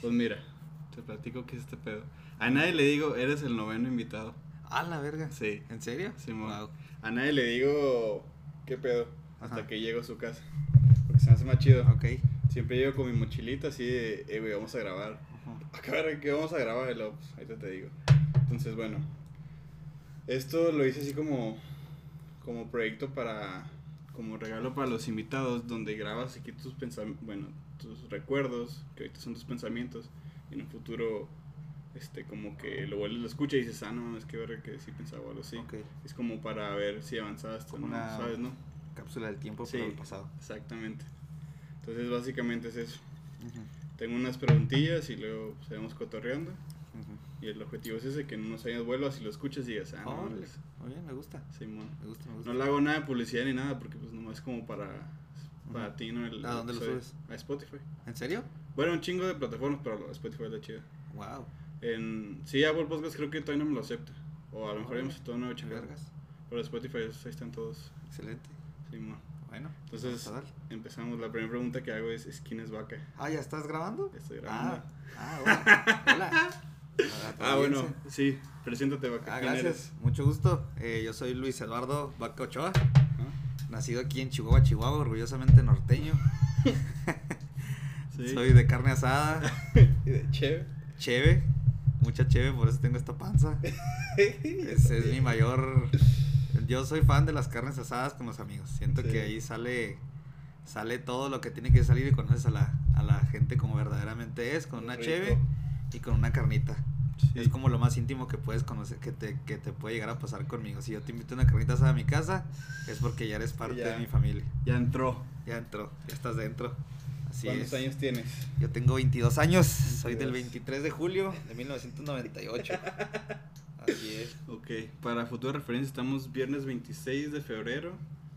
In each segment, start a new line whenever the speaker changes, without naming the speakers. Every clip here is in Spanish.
Pues mira, te platico qué es este pedo. A nadie le digo, eres el noveno invitado.
A la verga.
Sí.
¿En serio?
Sí.
Wow.
A nadie le digo, qué pedo, hasta
Ajá.
que llego a su casa. Porque se me hace más chido.
Ok.
Siempre llego con mi mochilita así de, eh, güey, vamos a grabar. Ver qué vamos a grabar, luego, pues, ahorita te digo. Entonces, bueno, esto lo hice así como, como proyecto para, como regalo para los invitados, donde grabas aquí tus pensamientos, bueno, tus recuerdos, que ahorita son tus pensamientos, y en un futuro, este, como que lo vuelves, lo escuchas y dices, ah, no, es que ver que sí pensaba algo así.
Ok.
Es como para ver si avanzaste o no, ¿sabes, no?
Cápsula del tiempo
Sí.
para el pasado.
Exactamente. Entonces, básicamente es eso. Tengo unas preguntillas y luego seguimos cotorreando.
Ujú.
Y el objetivo es ese, que en unos años vuelvas y lo escuchas y digas, ah, no,
Muy bien, me gusta.
Simón.
Me gusta, me gusta.
No le hago nada de publicidad ni nada porque pues nomás es como para, para
Ujú.
ti, ¿no? El,
¿A dónde lo
episodio.
subes?
A Spotify.
¿En serio?
Bueno, un chingo de plataformas, pero Spotify es la chida.
Wow.
En, sí, Apple Podcast creo que todavía no me lo acepta. O a lo mejor aceptó una chingada.
Vergas.
Pero Spotify, ahí están todos.
Excelente.
Simón.
Bueno.
Entonces, empezamos. La primera pregunta que hago es, es ¿quién es Vaca?
Ah, ¿ya estás grabando?
Estoy grabando.
Ah, ah, hola. Hola.
Ah, bueno, sí. Preséntate, Vaca.
Ah,
¿Quién
gracias. Mucho gusto. Eh, yo soy Luis Eduardo Vaca Ochoa,
eres?
Nacido aquí en Chihuahua, Chihuahua, orgullosamente norteño.
Sí.
Soy de carne asada,
Y de chévere.
cheve, mucha cheve, por eso tengo esta panza. Es mi mayor. Yo soy fan de las carnes asadas con los amigos. Siento
Sí.
que ahí sale sale todo lo que tiene que salir y conoces a la, a la gente como verdaderamente es, con una
Rico.
cheve y con una carnita.
Sí.
Es como lo más íntimo que puedes conocer, que te, que te puede llegar a pasar conmigo. Si yo te invito a una carnita asada a mi casa, es porque ya eres parte
ya.
de mi familia.
Ya entró.
Ya entró, ya estás dentro. Así
¿Cuántos
es.
años tienes?
Yo tengo 22 años, soy del
22.
23 de julio de 1998. Así es.
Ok, para futura referencia estamos viernes 26 de febrero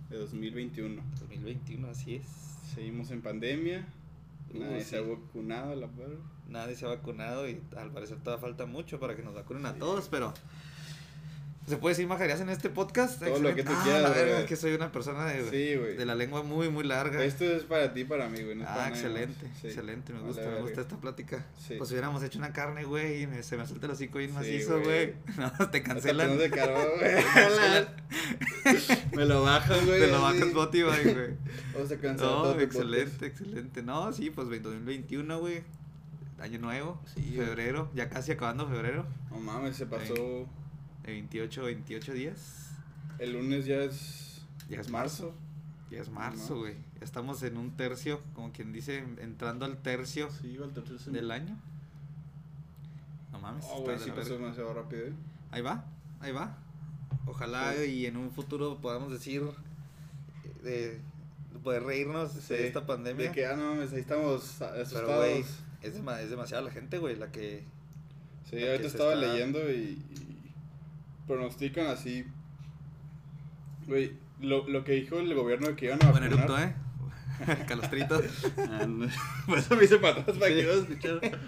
de 2021.
2021, así es.
Seguimos en pandemia.
Uh,
Nadie se ha
sí.
vacunado, la verdad.
Nadie se ha vacunado y al parecer todavía falta mucho para que nos vacunen a todos, pero ¿se puede decir majarías en este podcast?
Todo lo que tú
Ah,
quieras,
la es que soy una persona de,
Sí,
de la lengua muy, muy larga.
Esto es para ti, para mí, güey. no
Ah, excelente.
Sí.
excelente, me
Vale,
gusta, me gusta esta plática.
Sí.
Pues hubiéramos hecho una carne, güey, y me- se me suelta el hocico bien macizo,
güey.
No, te cancelan. Cancelan.
Me lo bajas, güey.
Te lo bajas Spotify, güey.
Vamos a cancelar todo
No, excelente, excelente. No, sí, pues 2021, güey. Año nuevo,
Sí,
febrero, ya casi acabando febrero.
No mames, se pasó.
De 28, 28 días.
El lunes ya es.
Ya es
marzo.
Ya es marzo, güey. Ya estamos en un tercio, como quien dice, entrando al tercio
Sí, al
del año. No mames.
Oh,
de
sí pasó demasiado rápido, eh.
Ahí va, ahí va. Ojalá
Sí.
y en un futuro podamos decir de poder reírnos
Sí.
de esta pandemia.
De que, ah, no mames, ahí estamos asustados.
Pero, es, dema- es demasiada la gente, güey, la que...
Sí,
la
ahorita
que
estaba
está-
leyendo y, y pronostican así. Güey, lo, lo que dijo el gobierno de que iban a
Buen
vacunar.
eructo, ¿eh? Calostrito.
Ah. Por eso me hice para atrás para
Sí.
que no escuchar.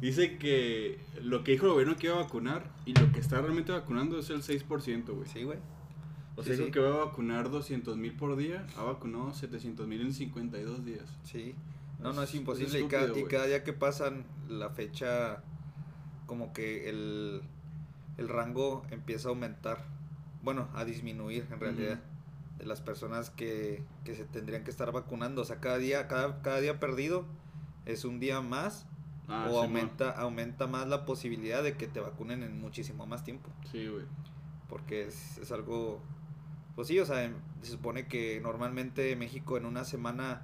Dice que lo que dijo el gobierno que iba a vacunar y lo que está realmente vacunando es el 6%, güey.
Sí, güey.
O
sí,
sea, dijo
sí.
que va a vacunar 200 mil por día, ha vacunado 700 mil en 52 días.
Sí. No, no es
es
imposible. y, cada, y cada día que pasan, la fecha, como que el, el rango empieza a aumentar. Bueno, a disminuir en realidad. De las personas que, que se tendrían que estar vacunando. O sea, cada día, cada, cada día perdido es un día más.
Ah,
o aumenta, aumenta más la posibilidad de que te vacunen en muchísimo más tiempo.
Sí, güey.
Porque es, es algo. Pues sí, o sea, en- se supone que normalmente México en una semana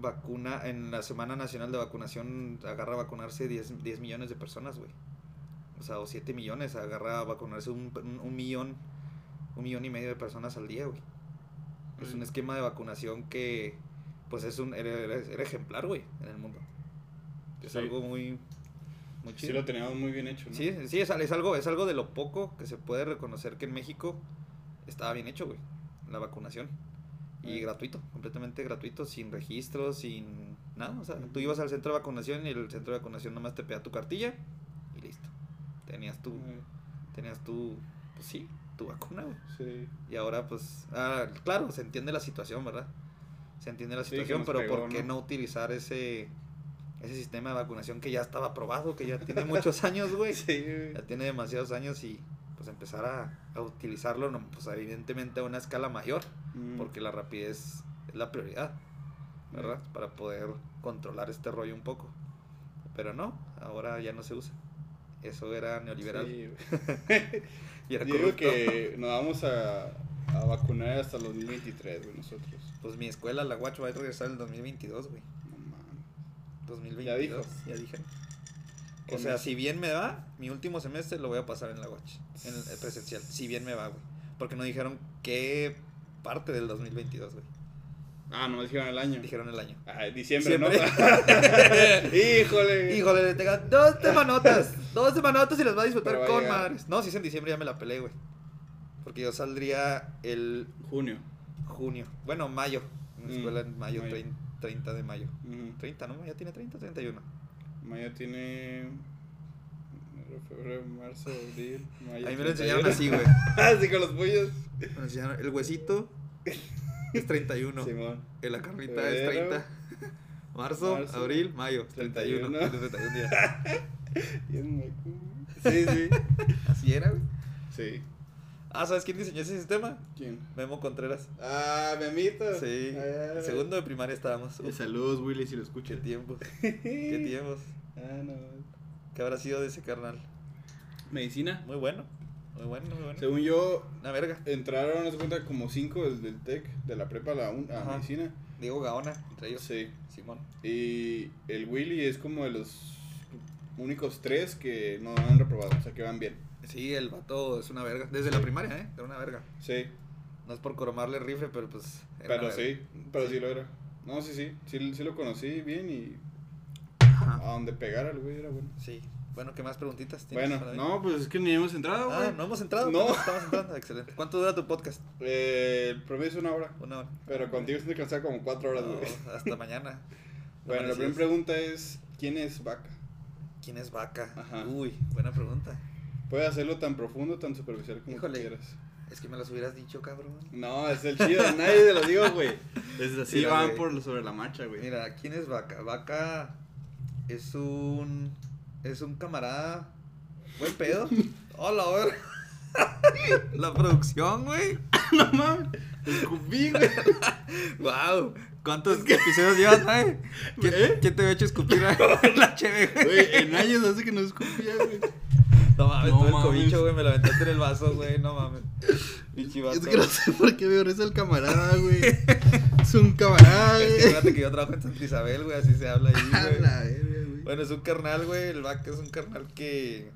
vacuna, en la Semana Nacional de Vacunación agarra a vacunarse 10, 10 millones de personas, güey. O sea, o 7 millones, agarra a vacunarse un, un, un millón, un millón y medio de personas al día, güey. Es un esquema de vacunación que, pues es un, era, ejemplar, güey, en el mundo. Es
Sí.
algo muy, muy
Sí
chido.
lo teníamos muy bien hecho, ¿no?
Sí, sí, es, es algo, es algo de lo poco que se puede reconocer que en México estaba bien hecho, güey, la vacunación. Y gratuito, completamente gratuito, sin registro, sin nada. O sea, tú ibas al centro de vacunación y el centro de vacunación nomás te pedía tu cartilla y listo. Tenías tu, tenías tu, pues sí, tu vacuna, güey.
Sí.
Y ahora, pues, ah, claro, se entiende la situación, ¿verdad? Se entiende la situación, pero
pegó,
¿por qué
¿no?
no utilizar ese, ese sistema de vacunación que ya estaba aprobado, que ya tiene muchos años, güey.
Sí, güey.
Ya tiene demasiados años y pues empezar a, a utilizarlo, no, pues evidentemente a una escala mayor,
Mm.
porque la rapidez es la prioridad, ¿verdad? Para poder controlar este rollo un poco. Pero no, ahora ya no se usa. Eso era neoliberal
Sí,
y era
digo
corrupto.
que nos vamos a, a vacunar hasta los 2023, güey, nosotros.
Pues mi escuela, la Watch, va a regresar en el 2022, güey.
No mames.
2022.
Ya dijo.
Ya dije. O sea, si bien me va, mi último semestre lo voy a pasar en la Watch, en el el presencial. Si bien me va, güey. Porque no dijeron qué parte del 2022, güey.
Ah, no dijeron el año.
Dijeron el año.
Ah, diciembre, ¿no? Híjole.
Híjole, le tengan dos semanotas. dos semanotas y las va a disfrutar
Pero
con madres. No, si es en diciembre ya me la peleé, güey. Porque yo saldría el
Junio.
junio. Bueno, mayo. En la
Mm,
escuela en mayo,
mayo.
30, 30 de mayo.
Ujú.
30, ¿no? Ya tiene 30, 31.
Mayo tiene. Enero, Febrero, marzo, abril, mayo.
A mí me lo enseñaron
31.
así, güey.
así con los pollos.
Me enseñaron, el huesito es 31.
Simón.
La carnita es
Febrero,
30. Marzo,
marzo,
abril, mayo. 31.
31.
Tiene 31 días.
Bien, me- Sí, sí.
Así era, güey.
Sí.
Ah, ¿sabes quién diseñó ese sistema?
¿Quién?
Memo Contreras.
Ah, Memito.
Sí.
Ah,
Segundo de primaria estábamos.
Eh,
Uf,
Saludos, Willy, si lo
qué
escuchas.
tiempos. Qué tiempos.
Ah, no.
¿Qué habrá sido de ese carnal?
Medicina.
Muy bueno. Muy bueno, muy bueno.
Según yo,
Una verga.
entraron, de cuenta, como cinco del, del TEC, de la prepa a la un- a
Ajá.
medicina.
Diego Gaona, entre ellos.
Sí.
Simón.
Y el Willy es como de los únicos tres que no han reprobado, o sea, que van bien.
Sí, el vato es una verga. Desde la primaria, ¿eh? Era una verga.
Sí,
No es por cromarle rifle, pero pues. era
pero sí, pero sí. lo era. No, sí, sí, sí, sí lo conocí bien y
Ajá.
a donde pegara el güey era bueno.
Sí. Bueno, ¿qué más preguntitas tienes
Bueno,
para
no, pues es que ni hemos entrado, güey.
Ah, no hemos entrado.
No.
Estamos entrando. Excelente. ¿Cuánto dura tu podcast?
Eh, el promedio es una hora,
Una hora.
pero contigo se te cansar como cuatro horas, güey.
No, hasta mañana.
Bueno, la primera pregunta es, ¿quién es Vaca?
¿Quién es vaca?
Ajá.
Uy, buena pregunta.
Puede hacerlo tan profundo, tan superficial como
Híjole.
quieras.
Es que me las hubieras dicho, cabrón.
No, es el chido, nadie te lo digo, güey. Es así,
Mira,
van
güey.
por sobre la marcha, güey.
Mira, ¿quién es vaca? Vaca es un. Es un camarada. Buen pedo. Hola, a ver. La producción, güey.
no mames. Escupí, güey.
Wow. ¿Cuántos episodios llevas, güey? ¿Quién,
¿Eh?
quién te había hecho escupir la cheve, güey?
Güey, en años hace que no escupía, güey.
No mames,
No
todo el cobicho, güey. Me lo aventaste en el vaso, güey. No mames.
Es que no sé por qué me reza el camarada, güey. Es un camarada,
Es que
güey.
fíjate que yo trabajo en Santa Isabel, güey. Así se habla ahí, güey.
güey.
Bueno, es un carnal, güey. El vaca es un carnal que.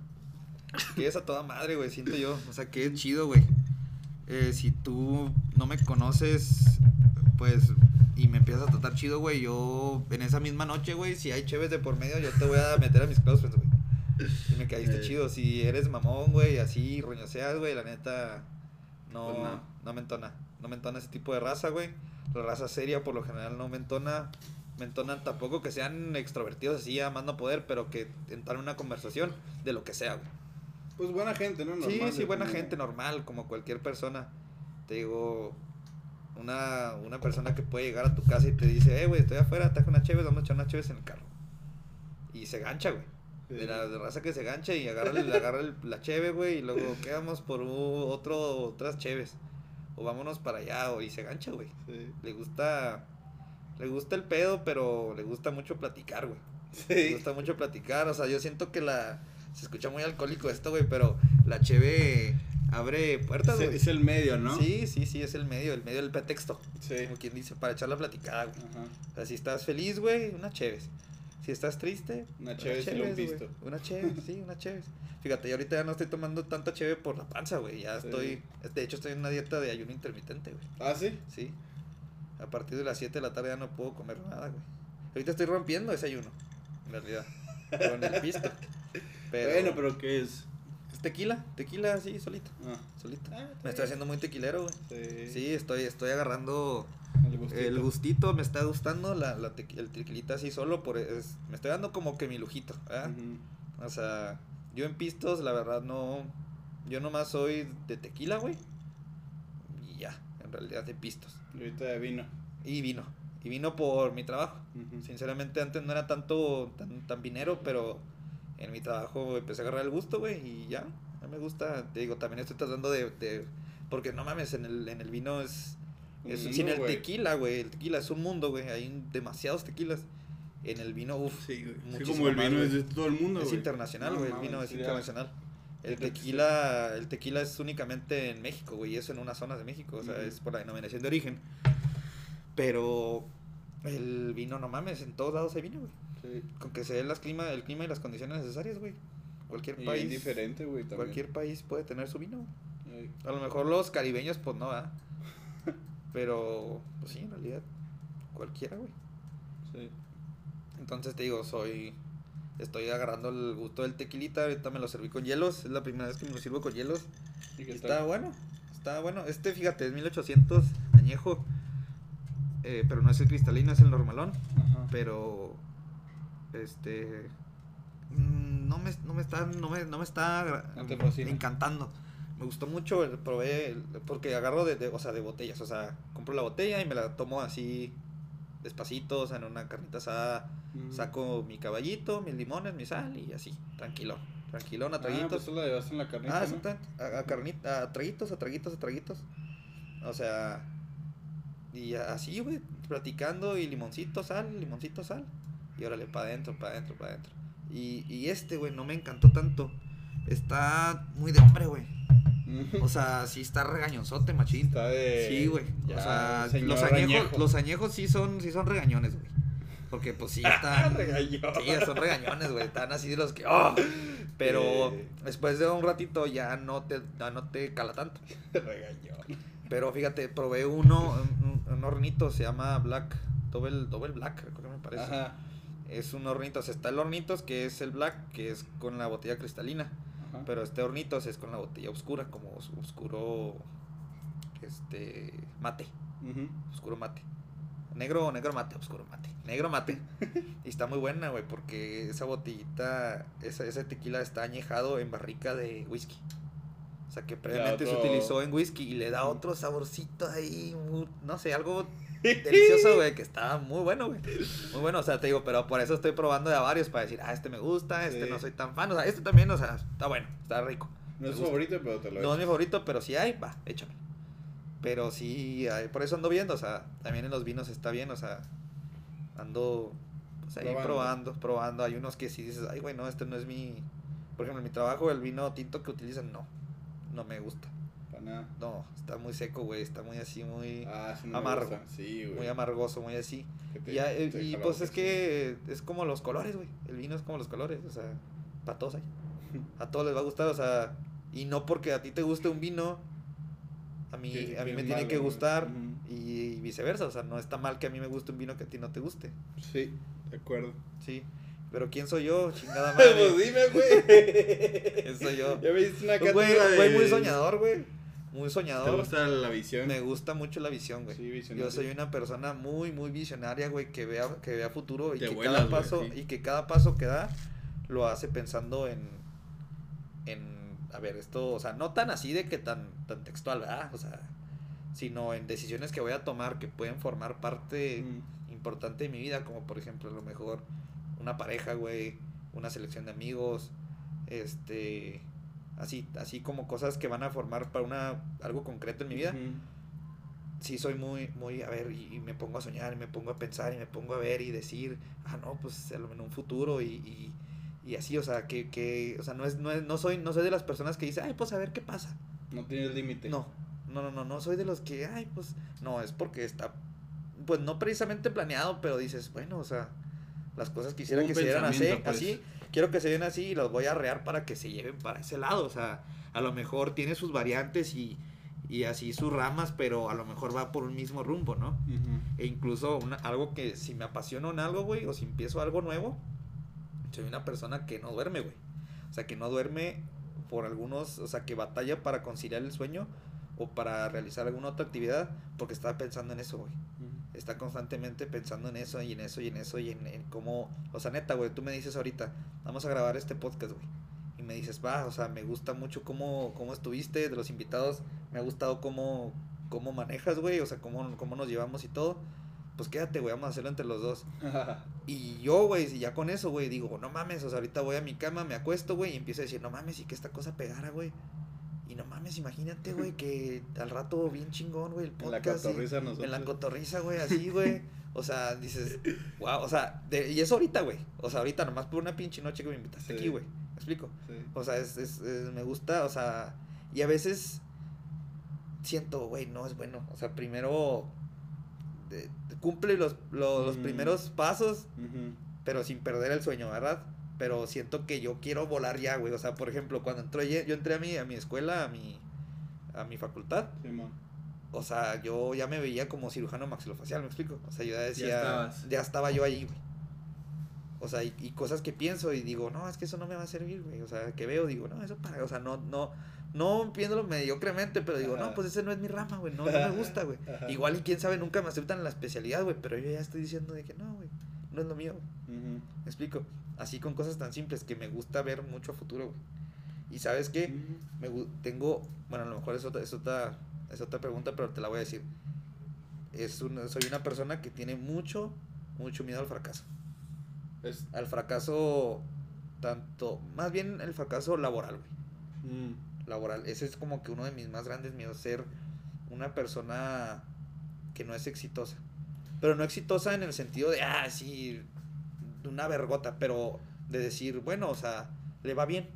que es a toda madre, güey. Siento yo. O sea, que es chido, güey. Eh, si tú no me conoces, pues. Y me empiezas a tratar chido, güey. Yo, en esa misma noche, güey, si hay cheves de por medio, yo te voy a meter a mis close friends, güey. Y me caíste
Eh.
chido. Si eres mamón, güey, así roñoseas, güey, la neta. No,
Pues
no.
no.
me entona. No me entona ese tipo de raza, güey. La raza seria, por lo general, no me entona. Me entonan tampoco que sean extrovertidos así, a más no poder, pero que entrar en una conversación de lo que sea, güey.
Pues buena gente, ¿no?
Sí,
Normal,
sí, buena
como-
gente, normal, como cualquier persona. Te digo, una, una persona que puede llegar a tu casa y te dice, eh, güey, estoy afuera, traje una chévere, vamos a echar una chévere en el carro. Y se gancha, güey. De la raza que se gancha y agarra, el- agarra el- la cheve, güey, y luego quedamos por otro, otras cheves. O vámonos para allá, o, y se gancha, güey.
Sí.
Le gusta, le gusta el pedo, pero le gusta mucho platicar, güey.
Sí.
gusta mucho platicar, o sea, yo siento que la... Se escucha muy alcohólico esto, güey, pero la cheve abre puertas, güey.
Es el medio, ¿no?
Sí, sí, sí, es el medio, el medio del pretexto.
Sí.
Como quien dice, para echar la platicada, güey.
Ajá.
O sea, si estás feliz, güey, una cheves. Si estás triste,
Una luego un pisto.
Una cheves, sí, una cheves. Fíjate, yo ahorita ya no estoy tomando tanta cheve por la panza, güey. Ya
Sí.
estoy, de hecho estoy en una dieta de ayuno intermitente, güey.
Ah, sí.
Sí. A partir de las 7 de la tarde ya no puedo comer nada, güey. Ahorita estoy rompiendo ese ayuno, en realidad. Con el pisto. Pero,
Bueno, pero ¿qué es?
Tequila, tequila así, solito,
Ah.
solito.
Ah,
Me estoy haciendo muy tequilero, güey.
Sí.
Sí, estoy, estoy agarrando
El gustito.
el gustito, me está gustando la, la el tequilita así solo, por es- me estoy dando como que mi lujito, ¿verdad? O sea, yo en pistos, la verdad, no. Yo nomás soy de tequila, güey. Y ya, en realidad de pistos.
Y ahorita de vino.
Y vino. Y vino por mi trabajo. Sinceramente antes no era tanto, tan, tan vinero, pero en mi trabajo empecé a agarrar el gusto, güey, y ya, ya me gusta. Te digo, también estoy tratando de, de- porque no mames, en el, en el vino es,
Un
es
mundo,
sin el tequila, güey, el tequila es un mundo, güey, hay demasiados tequilas. En el vino, uff,
Sí. Sí, como el vino es de todo el mundo,
es internacional,
No
güey, el
mames,
vino es
ya.
internacional. El tequila, el tequila es únicamente en México, güey, y eso en unas zonas de México, o sea, es por la denominación de origen. Pero el vino, no mames, en todos lados hay vino, güey.
Sí.
Con que se dé las clima, el clima y las condiciones necesarias, güey. Cualquier
Y
país.
es diferente, güey, también.
Cualquier país puede tener su vino.
Ay,
A lo mejor los caribeños, pues no, ¿verdad? Pero, pues sí, en realidad, cualquiera, güey.
Sí.
Entonces te digo, soy. Estoy agarrando el gusto del tequilita. Ahorita me lo serví con hielos. Es la primera vez que me lo sirvo con hielos. Está bueno. Está bueno. Este, fíjate, es 1800 añejo. eh, pero no es el cristalino, es el normalón.
Ajá.
pero este mm, no me, no me está no me, no me está encantando me gustó mucho el- probé el- porque agarro de, de- o sea de botellas o sea compro la botella y me la tomo así despacito o sea en una carnita asada
Mm.
saco mi caballito mis limones mi sal y así tranquilo tranquilón a
Ah, pues
traguitos
tú la llevaste en la carnita,
Ah. A, a carnita, a traguitos, a traguitos, a traguitos. O sea, y así, güey, platicando y limoncito, sal, limoncito, sal. Y órale, para adentro, para adentro, para adentro. Y, y este, güey, no me encantó tanto. Está muy de hombre, güey. O sea, sí está regañonzote, machín.
Está de...
Sí, güey. O sea, los añejos,
añejo.
los añejos sí son, sí son regañones, güey. Porque pues sí están. Sí, son regañones, güey. Están así de los que. ¡oh! Pero después de un ratito ya no te, ya no te cala tanto.
Regañón.
Pero fíjate, probé uno, un, un hornito, se llama Black. Double, double Black, creo que me parece.
Ajá.
Es un hornitos. Está el hornitos que es el Black, que es con la botella cristalina.
Ajá.
Pero este hornitos es con la botella oscura, como os- oscuro. Este. Mate. Oscuro mate. Negro, negro mate, oscuro mate. Negro mate. y está muy buena, güey, porque esa botellita, esa, ese tequila está añejado en barrica de whisky. O sea que previamente se utilizó en whisky y le da otro saborcito ahí, muy- no sé, algo delicioso, güey, que está muy bueno, güey. Muy bueno, o sea, te digo, pero por eso estoy probando de a varios para decir, ah, este me gusta, este
Sí.
no soy tan fan. O sea, este también, o sea, está bueno, está rico.
No es
gusta.
favorito, pero te lo
No es mi favorito, pero si hay, va, échame. Pero sí, hay- por eso ando viendo, o sea, también en los vinos está bien, o sea, ando pues ahí
Probando.
probando, probando. Hay unos que si dices, ay, güey, no, este no es mi. Por ejemplo, en mi trabajo, el vino tinto que utilizan, no, no me gusta.
Para nada.
No, está muy seco, güey, está muy así, muy,
Ah, sí, no me
Amargo.
Sí, güey.
muy amargoso, muy así.
Te-
Y, ya, y pues es que es como los colores, güey. El vino es como los colores, o sea, para todos hay. A todos les va a gustar, o sea, y no porque a ti te guste un vino, a mí,
Sí,
a mí me tiene que gustar
Ujú.
y viceversa, o sea, no está mal que a mí me guste un vino que a ti no te guste,
Sí, de acuerdo.
sí. Pero ¿quién soy yo? Chingada
Pues
madre.
dime, güey.
¿Quién soy yo?
Ya me diste una
Pues, Güey,
cátedra de...
güey, muy soñador, güey. Muy
¿Te
soñador.
gusta la visión?
Me gusta mucho la visión, güey.
Sí, visionario.
Yo soy una persona muy, muy visionaria, güey, que vea, que vea futuro y
Te
que
vuelas,
cada
güey,
paso,
sí.
y que cada paso que da lo hace pensando en, en, a ver, esto, o sea, no tan así de que tan, tan textual, ¿verdad? O sea, sino en decisiones que voy a tomar que pueden formar parte
Mm.
importante de mi vida, como por ejemplo, a lo mejor una pareja, güey, una selección de amigos, este, así, así como cosas que van a formar para una, algo concreto en mi vida
Ujú.
sí soy muy, muy, a ver, y, y me pongo a soñar, y me pongo a pensar, y me pongo a ver y decir, ah, no, pues a lo- en un futuro, y, y, y así, o sea, que, que, o sea, no es, no es, no soy, no soy de las personas que dicen, ay, pues a ver qué pasa.
No tienes límite.
No, no, no, no, no soy de los que, ay, pues, no, es porque está, pues no precisamente planeado, pero dices, bueno, o sea, las cosas quisiera que se dieran así,
pues.
así, quiero que se den así y los voy a arrear para que se lleven para ese lado, o sea, a lo mejor tiene sus variantes y, y así sus ramas, pero a lo mejor va por un mismo rumbo, ¿no? E incluso una- algo que si me apasiona en algo, güey, o si empiezo algo nuevo, soy una persona que no duerme, güey. O sea, que no duerme por algunos, o sea, que batalla para conciliar el sueño o para realizar alguna otra actividad porque está pensando en eso, güey. Está constantemente pensando en eso y en eso y en eso y en, en cómo, o sea, neta, güey, tú me dices ahorita, vamos a grabar este podcast, güey. Y me dices, va, o sea, me gusta mucho cómo, cómo estuviste, de los invitados, me ha gustado cómo, cómo manejas, güey, o sea, cómo, cómo nos llevamos y todo. pues quédate, güey, vamos a hacerlo entre los dos. y yo, güey, si ya con eso, güey, digo, no mames, o sea, ahorita voy a mi cama, me acuesto, güey, y empiezo a decir, no mames, y que esta cosa pegara, güey. Mames, imagínate, güey, que al rato bien chingón, güey, el
podcast. En la cotorriza nosotros.
En la cotorriza, güey, así, güey. O sea, dices, wow, o sea, de, y es ahorita, güey. O sea, ahorita nomás por una pinche noche que me invitaste aquí, güey. ¿Me explico? Sí. O sea, es, es, me gusta, o sea, y a veces siento, güey, no es bueno. O sea, primero cumple los, los, mm. primeros pasos, pero sin perder el sueño, ¿verdad? Pero siento que yo quiero volar ya, güey. O sea, por ejemplo, cuando entré, yo entré a mi, a mi escuela, a mi, a mi facultad. o sea, yo ya me veía como cirujano maxilofacial, ¿me explico? O sea, yo ya decía, ya, estaba yo ahí, güey. O sea, y, y, cosas que pienso y digo, no, es que eso no me va a servir, güey. O sea, que veo, digo, no, eso para, o sea, no, no, no viéndolo mediocremente, pero digo, no, pues ese no es mi rama, güey, no, no me gusta, güey. Igual y quién sabe, nunca me aceptan la especialidad, güey, pero yo ya estoy diciendo de que no, güey, no es lo mío. Me explico. Así con cosas tan simples que me gusta ver mucho a futuro, güey. Y sabes qué, me tengo, bueno, a lo mejor es otra, es otra, es otra pregunta, pero te la voy a decir. Es una, soy una persona que tiene mucho, mucho miedo al fracaso. Es... Al fracaso, tanto, más bien el fracaso laboral, güey. Mm laboral. Ese es como que uno de mis más grandes miedos, ser una persona que no es exitosa. Pero no exitosa en el sentido de, ah, sí, una vergota, pero de decir, bueno, o sea, le va bien.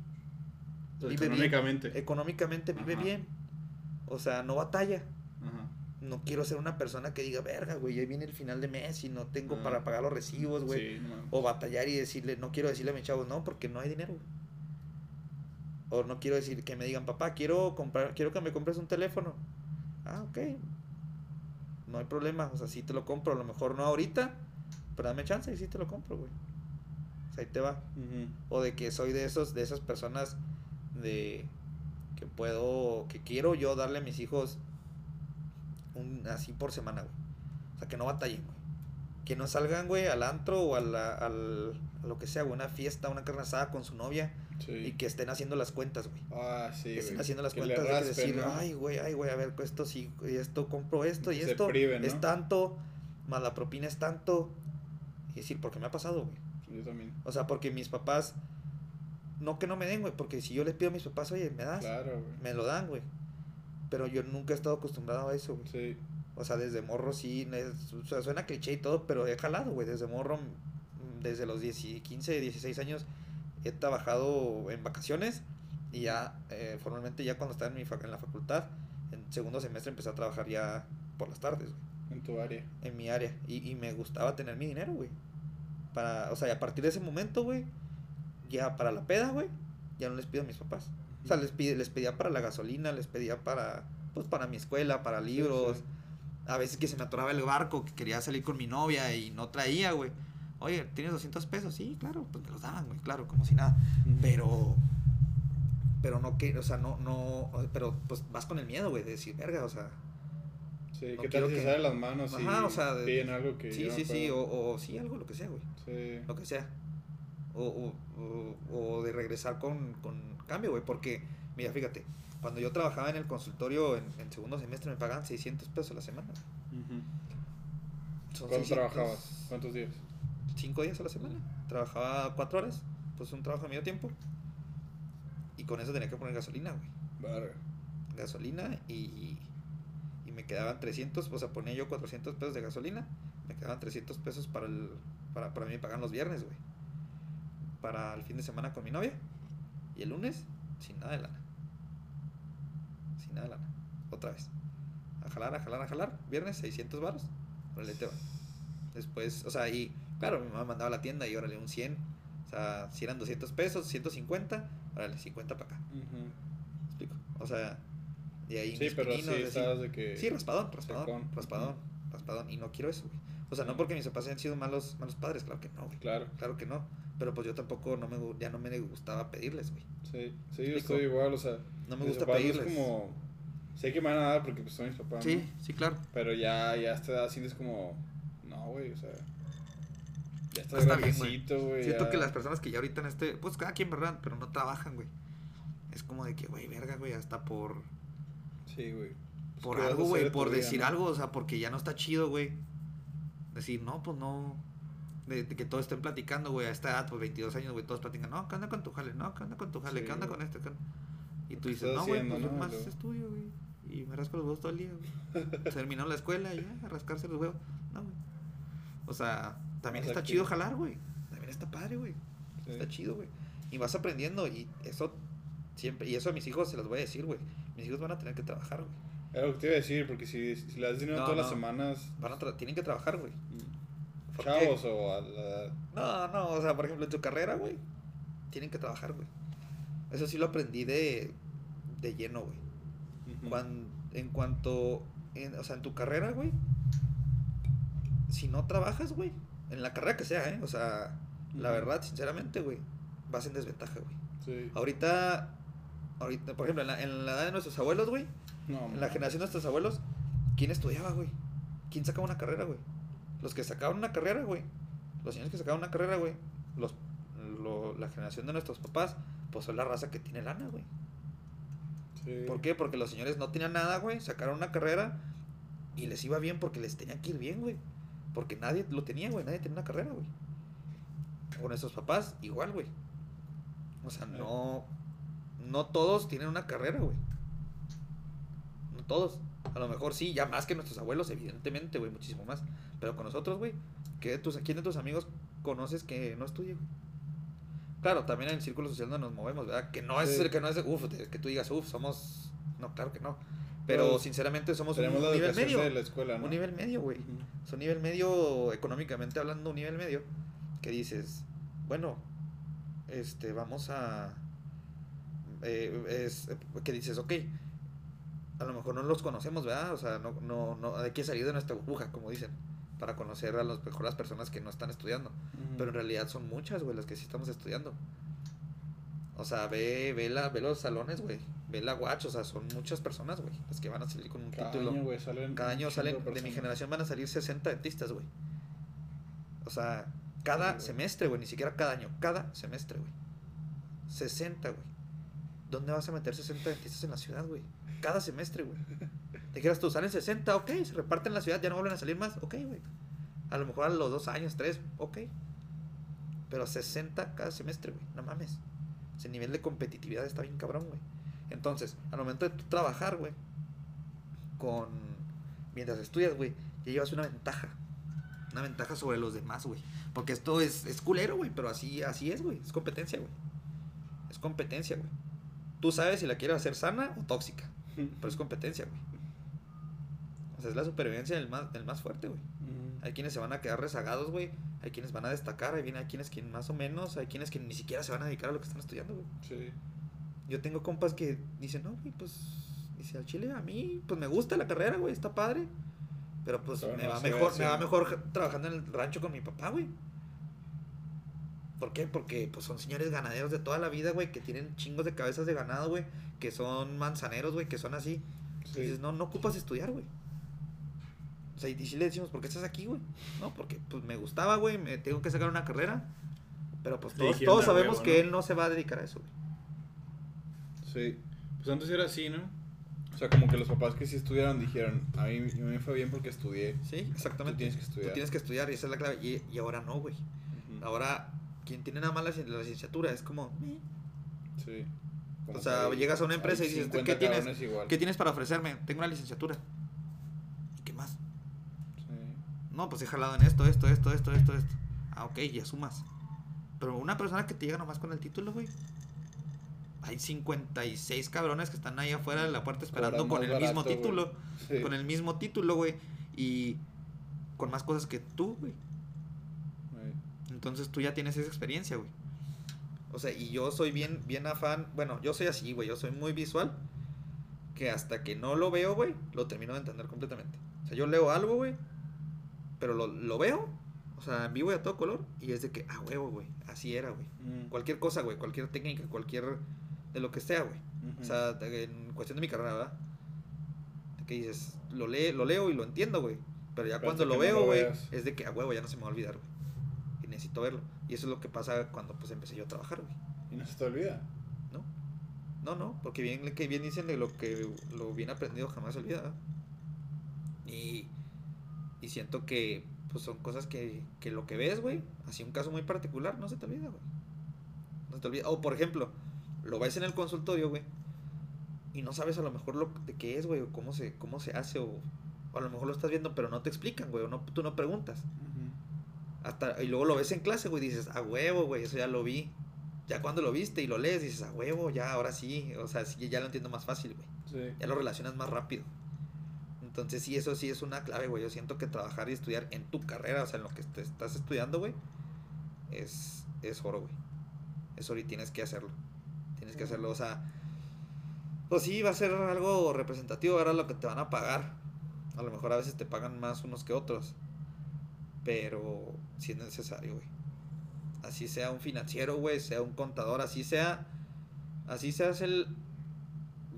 económicamente.
Económicamente vive bien. O sea, no batalla. No quiero ser una persona que diga, verga, güey, ya viene el final de mes y no tengo para pagar los recibos, güey. o batallar y decirle, no quiero decirle a mi chavo, no, porque no hay dinero. O no quiero decir que me digan, papá, quiero comprar, quiero que me compres un teléfono. Ah, ok. No hay problema. O sea, sí te lo compro. A lo mejor no ahorita, pero dame chance y sí te lo compro, güey. O sea, ahí te va. O de que soy de esos, de esas personas de que puedo, que quiero yo darle a mis hijos un así por semana, güey. O sea, que no batallen, güey. Que no salgan, güey, al antro o a, al, a lo que sea, güey, una fiesta, una carne asada con su novia y que estén haciendo las cuentas, güey.
Ah, sí.
Que estén haciendo las cuentas de decir, ay, güey, ay, güey, a ver, esto sí, esto compro esto y esto es tanto, más la propina es tanto. Y decir, porque me ha pasado, güey.
Yo también.
O sea, porque mis papás, no que no me den, güey, porque si yo les pido a mis papás, oye, me das,
claro,
me lo dan, güey. Pero yo nunca he estado acostumbrado a eso, güey.
Sí.
O sea, desde morro sí, o sea, suena cliché y todo, pero he jalado, güey, desde morro, mm, desde los 10, 15, 16 años he trabajado en vacaciones y ya eh, formalmente ya cuando estaba en, mi en la facultad, en segundo semestre empecé a trabajar ya por las tardes.
En tu área.
En mi área. Y, y me gustaba tener mi dinero, güey. Para, o sea, a partir de ese momento, güey, ya para la peda, güey, ya no les pido a mis papás. O sea, les, pide, les pedía para la gasolina, les pedía para, pues, para mi escuela, para libros. A veces que se me atoraba el barco, que quería salir con mi novia y no traía, güey Oye, ¿tienes 200 pesos? Sí, claro, pues me los daban, güey, claro, como si nada. Pero, pero no que, o sea, no, no, pero pues vas con el miedo, güey, de decir, verga, o sea.
Sí, ¿qué tal si que... sale las manos
Ajá, o sea,
piden algo que.
Sí, sí, sí, o, o, sí, algo, lo que sea, güey. Sí. Lo que sea. O, o, o de regresar con, con cambio, güey, porque, mira, fíjate, cuando yo trabajaba en el consultorio en, en segundo semestre me pagaban 600 pesos a la semana.
Uh ¿Cuánto trabajabas? ¿Cuántos días?
cinco días a la semana. Trabajaba cuatro horas, pues un trabajo de medio tiempo. Y con eso tenía que poner gasolina, güey. Gasolina y, y me quedaban 300, o sea, ponía yo 400 pesos de gasolina, me quedaban 300 pesos para el para, para mí pagar los viernes, güey. Para el fin de semana con mi novia. Y el lunes, sin nada de lana. Sin nada lana. Otra vez. A jalar, a jalar, a jalar. Viernes, 600 baros. el te va. Después, o sea, y Claro, mi mamá mandaba a la tienda y órale, un 100. O sea, si eran 200 pesos, 150, órale, 50 para acá. ¿Explico? O sea, de ahí.
Sí, pero sí, de que.
Sí, raspadón, raspadón, raspadón, raspadón. Y no quiero eso, güey. O sea, no porque mis papás hayan sido malos, malos padres, claro que no, güey.
Claro.
Claro que no. Pero pues yo tampoco no me, ya no me gustaba pedirles, güey.
Sí, sí, yo estoy igual, o sea.
No me gusta pedirles.
Es como. Sé que me van a dar porque pues, son mis papás.
Sí, sí, claro.
Pero ya, ya a esta edad sientes como. No, güey, o sea.
Ya está, está bien, güey. Siento que las personas que ya ahorita en este, pues cada quien, ¿verdad? Pero no trabajan, güey. Es como de que, güey, verga, güey, hasta por...
Sí, güey.
por algo, güey, por decir algo, o sea, porque ya no está chido, güey. decir, no, pues no, de, de que todos estén platicando, güey, a esta edad, pues 22 años, güey, todos platican, no, ¿qué onda con tu jale? No, ¿qué onda con tu jale?
Sí,
¿Qué onda
güey.
con este? ¿Qué onda?" Y tú dices, no, güey, pues yo
¿no?
más
Lo-
estudio, güey, y me rasco los huevos todo el día, güey. Terminó la escuela y ya, a rascarse los huevos. No, güey. O sea, también está chido jalar, güey. También está padre, güey.
Sí.
Está chido, güey. Y vas aprendiendo y eso siempre, y eso a mis hijos se los voy a decir, güey. Mis hijos van a tener que trabajar, güey.
Era lo que te iba a decir, porque si, si le das dinero
No,
todas las semanas,
Van a tienen que trabajar, güey.
mm,
¿Por
chavos o a la...
No, no, o sea, por ejemplo, en tu carrera, güey, tienen que trabajar, güey. Eso sí lo aprendí de, de lleno, güey.
Ujú.
Cuan- en cuanto, en- o sea, en tu carrera, güey, si no trabajas, güey, en la carrera que sea, ¿eh? O sea, la
Ujú.
verdad, sinceramente, güey, vas en desventaja, güey.
Sí.
Ahorita, ahorita, por ejemplo, en la, en la edad de nuestros abuelos, güey,
No,
en la generación de nuestros abuelos, ¿quién estudiaba, güey? ¿Quién sacaba una carrera, güey? Los que sacaban una carrera, güey. Los señores que sacaban una carrera, güey. Los, lo- la generación de nuestros papás, pues son la raza que tiene lana, güey.
Sí.
¿Por qué? Porque los señores no tenían nada, güey. Sacaron una carrera y les iba bien porque les tenía que ir bien, güey. Porque nadie lo tenía, güey. Nadie tenía una carrera, güey. Con nuestros papás, igual, güey. O sea, no. No todos tienen una carrera, güey. No todos. A lo mejor sí, ya más que nuestros abuelos, evidentemente, güey. Muchísimo más. Pero con nosotros, güey. ¿qué de tus, ¿Quién de tus amigos conoces que no estudie, güey? Claro, también en el círculo social donde nos movemos, ¿verdad? Que no es el que no es, uf, de- que tú digas, uf, somos. No, claro que no. Pero sinceramente somos un,
la
nivel medio.
de la escuela, ¿no?
Un nivel medio, güey. Es un nivel medio, económicamente hablando, un nivel medio. Que dices, bueno, este, vamos a. eh, es, que dices, ok, a lo mejor no los conocemos, ¿verdad? O sea, no, no, no, hay que salir de nuestra burbuja, como dicen, para conocer a los, mejor las personas que no están estudiando. Pero en realidad son muchas, güey, las que sí estamos estudiando. O sea, ve, ve, la, ve los salones, güey. Ve la watch, o sea, son muchas personas, güey, las que van a salir con un
Cada
título.
año, güey, salen
Cada año salen, de mi generación van a salir 60 dentistas, güey. O sea, cada semestre, güey, ni siquiera cada año, cada semestre, güey. 60, güey. ¿Dónde vas a meter 60 dentistas en la ciudad, güey? Cada semestre, güey. Te dijeras tú, salen 60, ok, se reparten en la ciudad, ya no vuelven a salir más, ok, güey. A lo mejor a los dos años, tres, ok. Pero 60 cada semestre, güey, no mames. Ese nivel de competitividad está bien cabrón, güey. Entonces, al momento de tú trabajar, güey, con. Mientras estudias, güey, ya llevas una ventaja. Una ventaja sobre los demás, güey. Porque esto es, es culero, güey, pero así, así es, güey. Es competencia, güey. Es competencia, güey. Tú sabes si la quieres hacer sana o tóxica. Pero es competencia, güey. O sea, es la supervivencia del más, del más fuerte, güey.
Ujú.
Hay quienes se van a quedar rezagados, güey. Hay quienes van a destacar. Hay, bien- hay quienes que más o menos. Hay quienes que ni siquiera se van a dedicar a lo que están estudiando, güey.
Sí.
Yo tengo compas que dicen, no, güey, pues, dice al chile, a mí, pues me gusta la carrera, güey, está padre. Pero pues
Pero
me,
no
va mejor, me va mejor ja- trabajando en el rancho con mi papá, güey. ¿Por qué? Porque pues son señores ganaderos de toda la vida, güey, que tienen chingos de cabezas de ganado, güey, que son manzaneros, güey, que son así.
Sí.
Y dices, no, no ocupas estudiar, güey. O sea, y sí le decimos, ¿por qué estás aquí, güey? No, porque pues me gustaba, güey, me tengo que sacar una carrera. Pero pues todos, todos sabemos
huevo,
que
¿no?
él no se va a dedicar a eso, güey.
Sí. Pues antes era así, ¿no? O sea, como que los papás que sí estudiaron dijeron, a mí, a mí me fue bien porque estudié.
Sí, exactamente.
Tú tienes que estudiar.
Tú tienes que estudiar y esa es la clave. Y, y ahora no, güey. Ahora, quien tiene nada más la, la licenciatura es como.
Sí. Como
O sea,
hay-
llegas a una empresa y dices,
50
¿qué tienes?
igual.
¿qué tienes para ofrecerme? Tengo una licenciatura. ¿Y qué más?
Sí.
No, pues he jalado en esto, esto, esto, esto, esto, esto. Ah, ok, ya sumas. Pero una persona que te llega nomás con el título, güey. Hay 56 cabrones que están ahí afuera de la puerta esperando con el mismo
barato, güey.
título.
Sí.
Con el mismo título, güey. Y con más cosas que tú, güey. Entonces tú ya tienes esa experiencia, güey. O sea, y yo soy bien, bien afán. Bueno, yo soy así, güey. Yo soy muy visual. Que hasta que no lo veo, güey, lo termino de entender completamente. O sea, yo leo algo, güey. Pero lo, lo veo. O sea, en vivo y a todo color. Y es de que, ah, huevo, güey. Así era, güey.
Mm.
Cualquier cosa, güey. Cualquier técnica, cualquier. De lo que sea, güey. O sea, en cuestión de mi carrera, ¿verdad? De que dices, lo, lee, lo leo y lo entiendo, güey. Pero ya
Pero
cuando lo veo, güey, es de que a huevo ya no se me va a olvidar, güey. Y necesito verlo. Y eso es lo que pasa cuando pues empecé yo a trabajar, güey.
Y no se te olvida.
¿No? No, no, porque bien, que bien dicen de lo que lo bien aprendido jamás se olvida. Y, y siento que pues son cosas que, que lo que ves, güey, así un caso muy particular, no se te olvida, güey. No se te olvida. O por ejemplo, lo ves en el consultorio, güey, y no sabes a lo mejor lo de qué es, güey, o cómo se, cómo se hace, o, o a lo mejor lo estás viendo, pero no te explican, güey, o no, tú no preguntas. Hasta, y luego lo ves en clase, güey, dices, a huevo, güey, eso ya lo vi. Ya cuando lo viste y lo lees, dices, a huevo, ya, ahora sí. O sea, sí, ya lo entiendo más fácil, güey.
Sí.
Ya lo relacionas más rápido. Entonces, sí, eso sí es una clave, güey. Yo siento que trabajar y estudiar en tu carrera, o sea, en lo que te estás estudiando, güey, es, es oro, güey. Eso ahorita tienes que hacerlo. Tienes que hacerlo, o sea, pues sí, va a ser algo representativo, ahora lo que te van a pagar. A lo mejor a veces te pagan más unos que otros. Pero sí es necesario, güey. Así sea un financiero, güey, sea un contador, así sea. Así seas el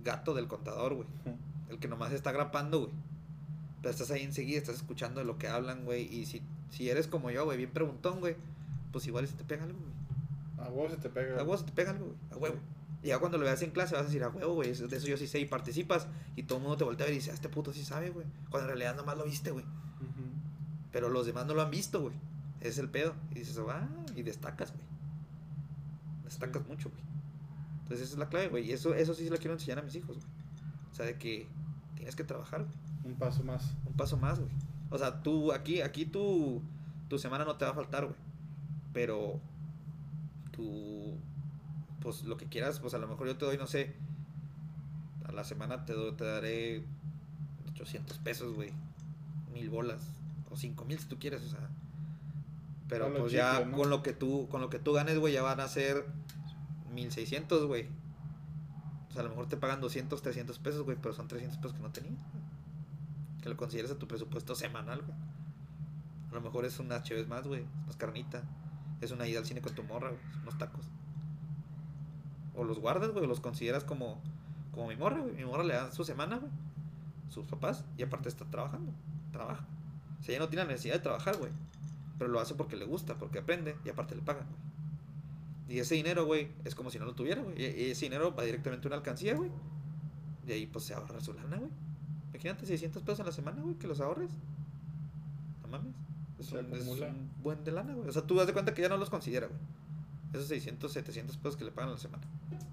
gato del contador, güey. El que nomás está grapando, güey. Pero estás ahí enseguida, estás escuchando de lo que hablan, güey. Y si, si eres como yo, güey, bien preguntón, güey, pues igual se te pega algo, güey.
A huevo se te pega.
A huevo se te pega algo, güey. A huevo. Y ya cuando lo veas en clase vas a decir, a huevo, güey, de eso yo sí sé y participas. Y todo el mundo te voltea y dice, ah, este puto sí sabe, güey. Cuando en realidad nomás lo viste, güey.
Ujú.
Pero los demás no lo han visto, güey. Es el pedo. Y dices, ah, y destacas, güey. Destacas
Sí.
mucho, güey. Entonces esa es la clave, güey. Y eso, eso sí se lo quiero enseñar a mis hijos, güey. O sea, de que tienes que trabajar, güey.
Un paso más.
Un paso más, güey. O sea, tú, aquí, aquí tu, tu semana no te va a faltar, güey. Pero tú, pues lo que quieras, pues a lo mejor yo te doy, no sé, a la semana te, doy- te daré 800 pesos, güey. Mil bolas. Cinco mil si tú quieres, o sea. Pero pues ya con lo que tú, con lo que tú ganes, güey, ya van a ser 1600, güey. O sea, a lo mejor te pagan 200, 300 pesos, güey, pero son 300 pesos que no tenías. Que lo consideres a tu presupuesto semanal, güey. A lo mejor es unas chéves más, güey. Unas carnitas. Es una ida al cine con tu morra, güey. Unos tacos. O los guardas, güey. O los consideras como, como mi morra, güey. Mi morra le dan su semana, güey. Sus papás. Y aparte está trabajando. Trabaja. O sea, ella no tiene la necesidad de trabajar, güey. Pero lo hace porque le gusta, porque aprende. Y aparte le pagan, güey. Y ese dinero, güey, es como si no lo tuviera, güey. Y ese dinero va directamente a una alcancía, güey. Y ahí, pues, se ahorra su lana, güey. Imagínate 600 pesos a la semana, güey, que los ahorres. No mames. Es un buen de lana, güey. O sea, tú das de cuenta que ya no los considera, güey. Esos 600, 700 pesos que le pagan a la semana.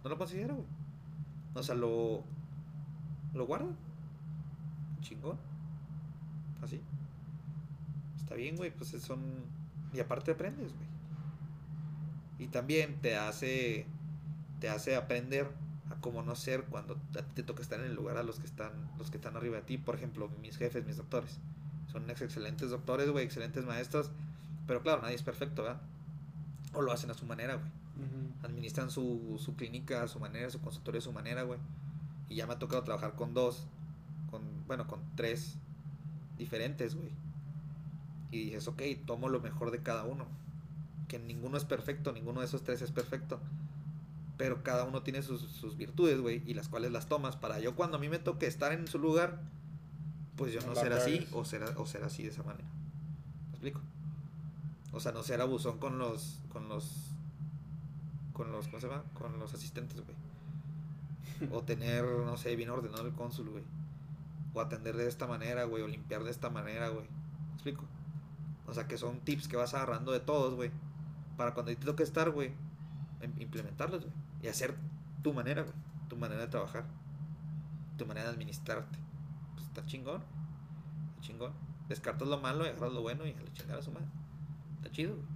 No lo considera, güey. O sea, lo. Lo guarda. Chingón. Así. Está bien, güey. Pues son. Y aparte aprendes, güey. Y también te hace. Te hace aprender a cómo no ser cuando te toca estar en el lugar a los que están. Los que están arriba de ti. Por ejemplo, mis jefes, mis doctores. Son ex- excelentes doctores, güey. Excelentes maestros. Pero claro, nadie es perfecto, ¿verdad? O lo hacen a su manera, güey administran su, su clínica a su manera, su consultorio a su manera, güey. Y ya me ha tocado trabajar con dos, con, bueno, con tres diferentes, güey. Y dices, ok, tomo lo mejor de cada uno. Que ninguno es perfecto, ninguno de esos tres es perfecto. Pero cada uno tiene sus, sus virtudes, güey, y las cuales las tomas para yo cuando a mí me toque estar en su lugar, pues yo
No
ser así o ser, o ser así de esa manera. ¿Me explico? O sea, no ser abusón con los, con los, con los, ¿cómo se llama? Con los asistentes, güey. O tener, no sé, bien ordenado el cónsul, güey. O atender de esta manera, güey. O limpiar de esta manera, güey. ¿Me explico? O sea, que son tips que vas agarrando de todos, güey. Para cuando te toque estar, güey, im- implementarlos, güey. Y hacer tu manera, güey. Tu manera de trabajar. Tu manera de administrarte. Pues está chingón. Está chingón. Descartas lo malo y agarras lo bueno y a la chingada a su madre. Está chido, güey.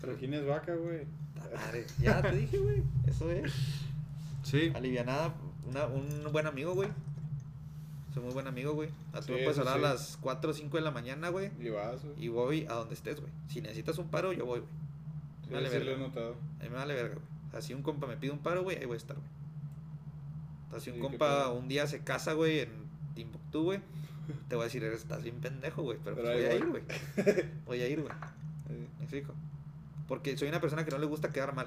Pero quién es vaca, güey.
Ya te dije, güey. Eso es.
Sí.
Alivianada. Una, un buen amigo, güey. Soy muy buen amigo, güey. A tú
Sí,
me puedes hablar
sí.
a las 4 o 5 de la mañana, güey.
Y vas, güey.
Y voy a donde estés, güey. Si necesitas un paro, yo voy, güey.
Sí,
Me vale
sí lo he
verga.
notado.
A mí me vale verga, güey. O sea, si un compa me pide un paro, güey, ahí voy a estar, güey. O sea, si un compa un día se casa, güey, en Timbuktu, güey, te voy a decir, eres, estás bien pendejo, güey. Pero,
Pero
pues voy a ir, güey. Voy a ir, güey. ¿Me explico? Porque soy una persona que no le gusta quedar mal.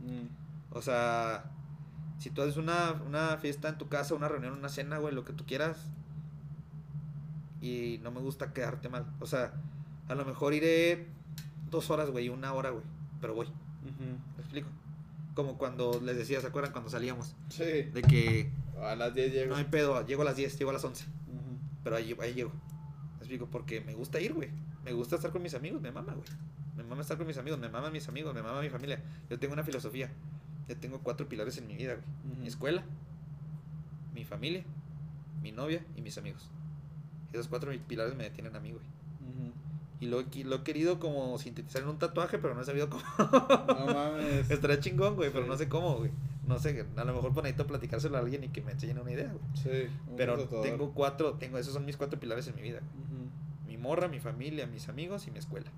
Mm.
O sea, si tú haces una, una fiesta en tu casa, una reunión, una cena, güey, lo que tú quieras. Y no me gusta quedarte mal. O sea, a lo mejor iré dos horas, güey, una hora, güey. Pero voy. ¿Me explico? Como cuando les decía, ¿se acuerdan cuando salíamos?
Sí.
De que
A las 10 llego.
no hay pedo, llego a las 10, llego a las 11.
Ujú.
Pero ahí, ahí llego. ¿Me explico? Porque me gusta ir, güey. Me gusta estar con mis amigos, me mama, güey. Me mama estar con mis amigos, me mama mis amigos, me mama mi familia. Yo tengo una filosofía. Yo tengo cuatro pilares en mi vida, güey. Mi escuela, mi familia, mi novia y mis amigos. Esos cuatro pilares me detienen a mí, güey. Y lo, lo, he querido como sintetizar en un tatuaje, pero no he sabido cómo. no mames. Estaría chingón, güey, pero no sé cómo, güey. No sé, a lo mejor por necesito platicárselo a alguien y que me enseñen una idea, güey. Sí. Pero tengo cuatro, tengo, esos son mis cuatro pilares en mi vida. Mi morra, mi familia, mis amigos y mi escuela.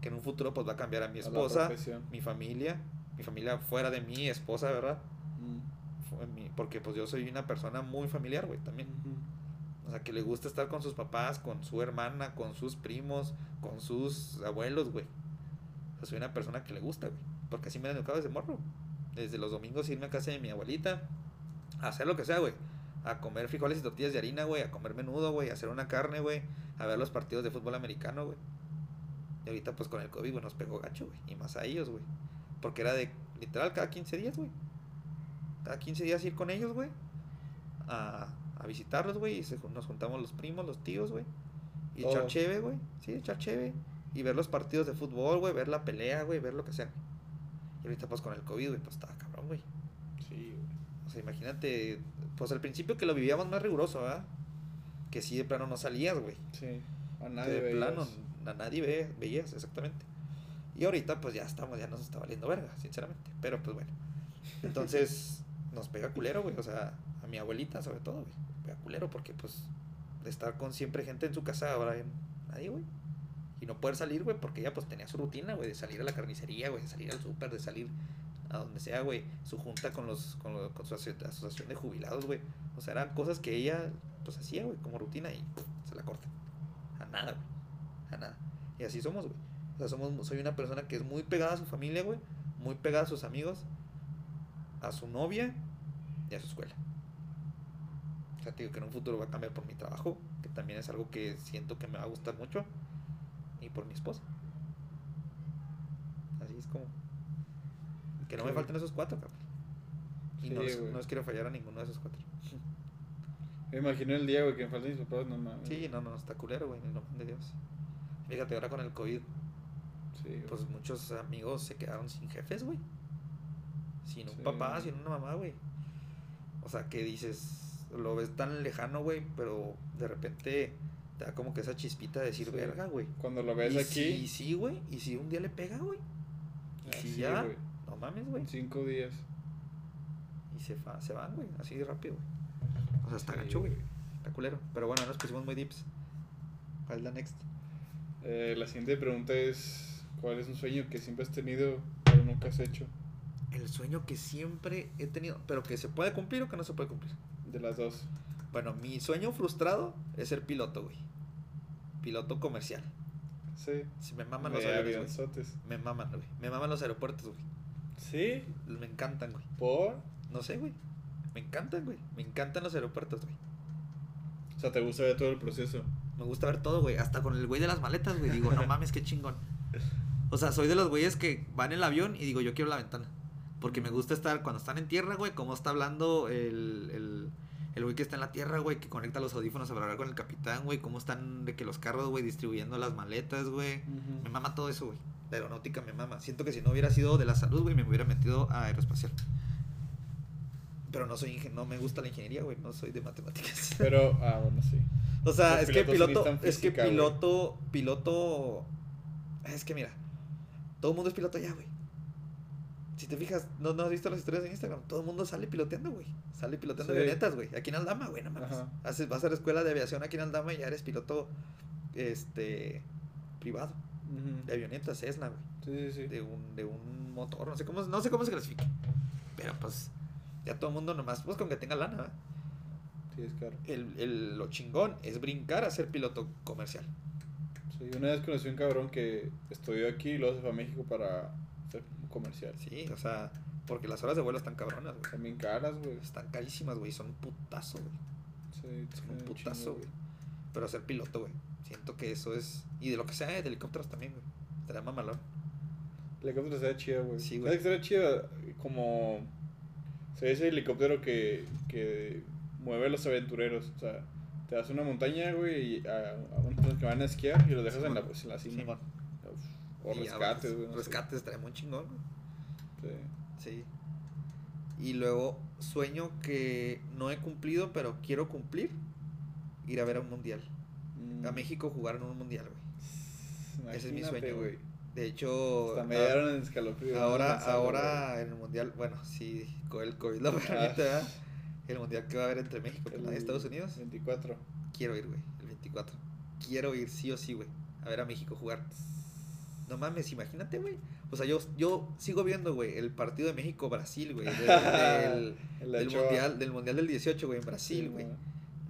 Que en un futuro pues va a cambiar a mi esposa, mi familia, mi familia fuera de mi esposa, ¿verdad? Porque pues yo soy una persona muy familiar, güey, también. O sea, que le gusta estar con sus papás, con su hermana, con sus primos, con sus abuelos, güey. O sea, soy una persona que le gusta, güey. Porque así me han educado desde morro. Desde los domingos irme a casa de mi abuelita, a hacer lo que sea, güey. A comer frijoles y tortillas de harina, güey. A comer menudo, güey. A hacer una carne, güey. A ver los partidos de fútbol americano, güey. Y ahorita, pues con el COVID, güey, nos pegó gacho, güey. Y más a ellos, güey. Porque era de, literal, cada 15 días, güey. Cada 15 días ir con ellos, güey. A a visitarlos, güey, y nos juntamos los primos, los tíos, güey. Y echar cheve, güey. Sí, echar cheve. Y ver los partidos de fútbol, güey, ver la pelea, güey, ver lo que sea. Y ahorita, pues con el COVID, güey, pues estaba cabrón, güey. Sí, güey. O sea, imagínate, pues al principio que lo vivíamos más riguroso, ¿verdad? Que sí, de plano no salías, güey. Sí, a nadie De veías. plano, a nadie ve, veías, exactamente. Y ahorita, pues ya estamos, ya nos está valiendo verga, sinceramente. Pero pues bueno. Entonces, nos pega culero, güey. O sea, a mi abuelita, sobre todo, güey culero, porque pues de estar con siempre gente en su casa, ahora nadie, güey. Y no poder salir, güey, porque ella pues tenía su rutina, güey, de salir a la carnicería, güey, de salir al súper, de salir a donde sea, güey, su junta con los con, su asociación de jubilados, güey. O sea, eran cosas que ella pues hacía, güey, como rutina y se la corta. A nada, güey. A nada. Y así somos, güey. O sea, somos soy una persona que es muy pegada a su familia, güey, muy pegada a sus amigos, a su novia y a su escuela sea, digo que en un futuro va a cambiar por mi trabajo, que también es algo que siento que me va a gustar mucho, y por mi esposa. Así es como. Que no me falten esos cuatro, cabrón. Y no, no les quiero fallar a ninguno de esos cuatro.
Me imagino el día, güey, que me falten mis papás, no mames.
Sí, no, no, está culero, güey, en el nombre de Dios. Fíjate, ahora con el COVID, sí, pues muchos amigos se quedaron sin jefes, güey. Sin un papá, sin una mamá, güey. O sea, que dices, lo ves tan lejano, güey, pero de repente te da como que esa chispita de decir, verga, güey.
Cuando lo ves aquí.
Y sí, güey. Y si un día le pega, güey. Y si ya. No mames, güey.
Cinco días.
Y se, se van, güey. Así de rápido, güey. O sea, está gacho, güey. Está culero. Pero bueno, nos pusimos muy dips. ¿Cuál es la next?
Eh, la siguiente pregunta es: ¿Cuál es un sueño que siempre has tenido, pero nunca has hecho?
El sueño que siempre he tenido, pero que se puede cumplir o que no se puede cumplir.
De las dos.
Bueno, mi sueño frustrado es ser piloto, güey. Piloto comercial. Sí. sí me maman los aeropuertos. Me maman, güey. Me maman los aeropuertos, güey. ¿Sí? Me encantan, güey. ¿Por? No sé, güey. Me encantan, güey. Me encantan los aeropuertos, güey.
O sea, ¿te gusta ver todo el proceso?
Me gusta ver todo, güey. Hasta con el güey de las maletas, güey. Digo, no mames, qué chingón. O sea, soy de los güeyes que van en el avión y digo, yo quiero la ventana. Porque me gusta estar, cuando están en tierra, güey, cómo está hablando el, el, el güey que está en la tierra, güey, que conecta los audífonos a hablar con el capitán, güey, cómo están de que los carros, güey, distribuyendo las maletas, güey. Me mama todo eso, güey. La aeronáutica me mama. Siento que si no hubiera sido de la salud, güey, me hubiera metido a aeroespacial. Pero no soy no me gusta la ingeniería, güey, no soy de matemáticas.
Pero, ah, bueno, sí.
O sea, es que piloto, es que piloto, piloto, es que mira, todo el mundo es piloto ya, güey si te fijas, ¿no, ¿no has visto las historias en Instagram? Todo el mundo sale piloteando, güey. Sale piloteando avionetas, güey. Aquí en Aldama, güey, no mames. Haces, vas a la escuela de aviación aquí en Aldama y ya eres piloto este privado. De avionetas, Cessna, güey. Sí, sí, sí. De un, de un motor, no sé cómo, no sé cómo se clasifica. Pero pues, ya todo el mundo nomás, pues con que tenga lana, ¿verdad? Sí, es caro. El, el, lo chingón es brincar a ser piloto comercial.
Sí, una vez conocí un cabrón que estudió aquí y luego se fue a México para comercial.
Sí, o sea, porque las horas de vuelo están cabronas, güey.
También caras, güey.
Están carísimas, güey. Son un putazo, güey. Sí, son un putazo, güey. Pero ser piloto, güey. Siento que eso es. Y de lo que sea, de helicópteros también, güey. Estaría mamalón.
Helicóptero sería chido, güey. Sí, güey. Sería chido como. O sea, ese helicóptero que, que mueve a los aventureros. O sea, Te vas a una montaña, güey, y a, a unos que van a esquiar y los dejas en la, en la cima. O
Y
rescates, güey. no.
Rescates, trae muy chingón, güey.
Sí.
Sí. Y luego, sueño que no he cumplido, pero quiero cumplir. Ir a ver a un mundial. A
Mm.
México jugar en un mundial, güey. Ese es mi sueño,
güey.
De hecho,
Hasta me dieron en escalofrío.
ahora,
no
ahora en el mundial, bueno, si con el COVID lo permite,
Ah.
¿verdad? El mundial que va a haber entre México y Estados Unidos.
24.
Quiero ir, güey, el 24. Quiero ir sí o sí, güey, a ver a México jugar. No mames, imagínate, güey. O sea, yo, yo sigo viendo, güey, el partido de México-Brasil, güey. de- del,
El
mundial, del mundial del 18, güey, en Brasil, güey.
no.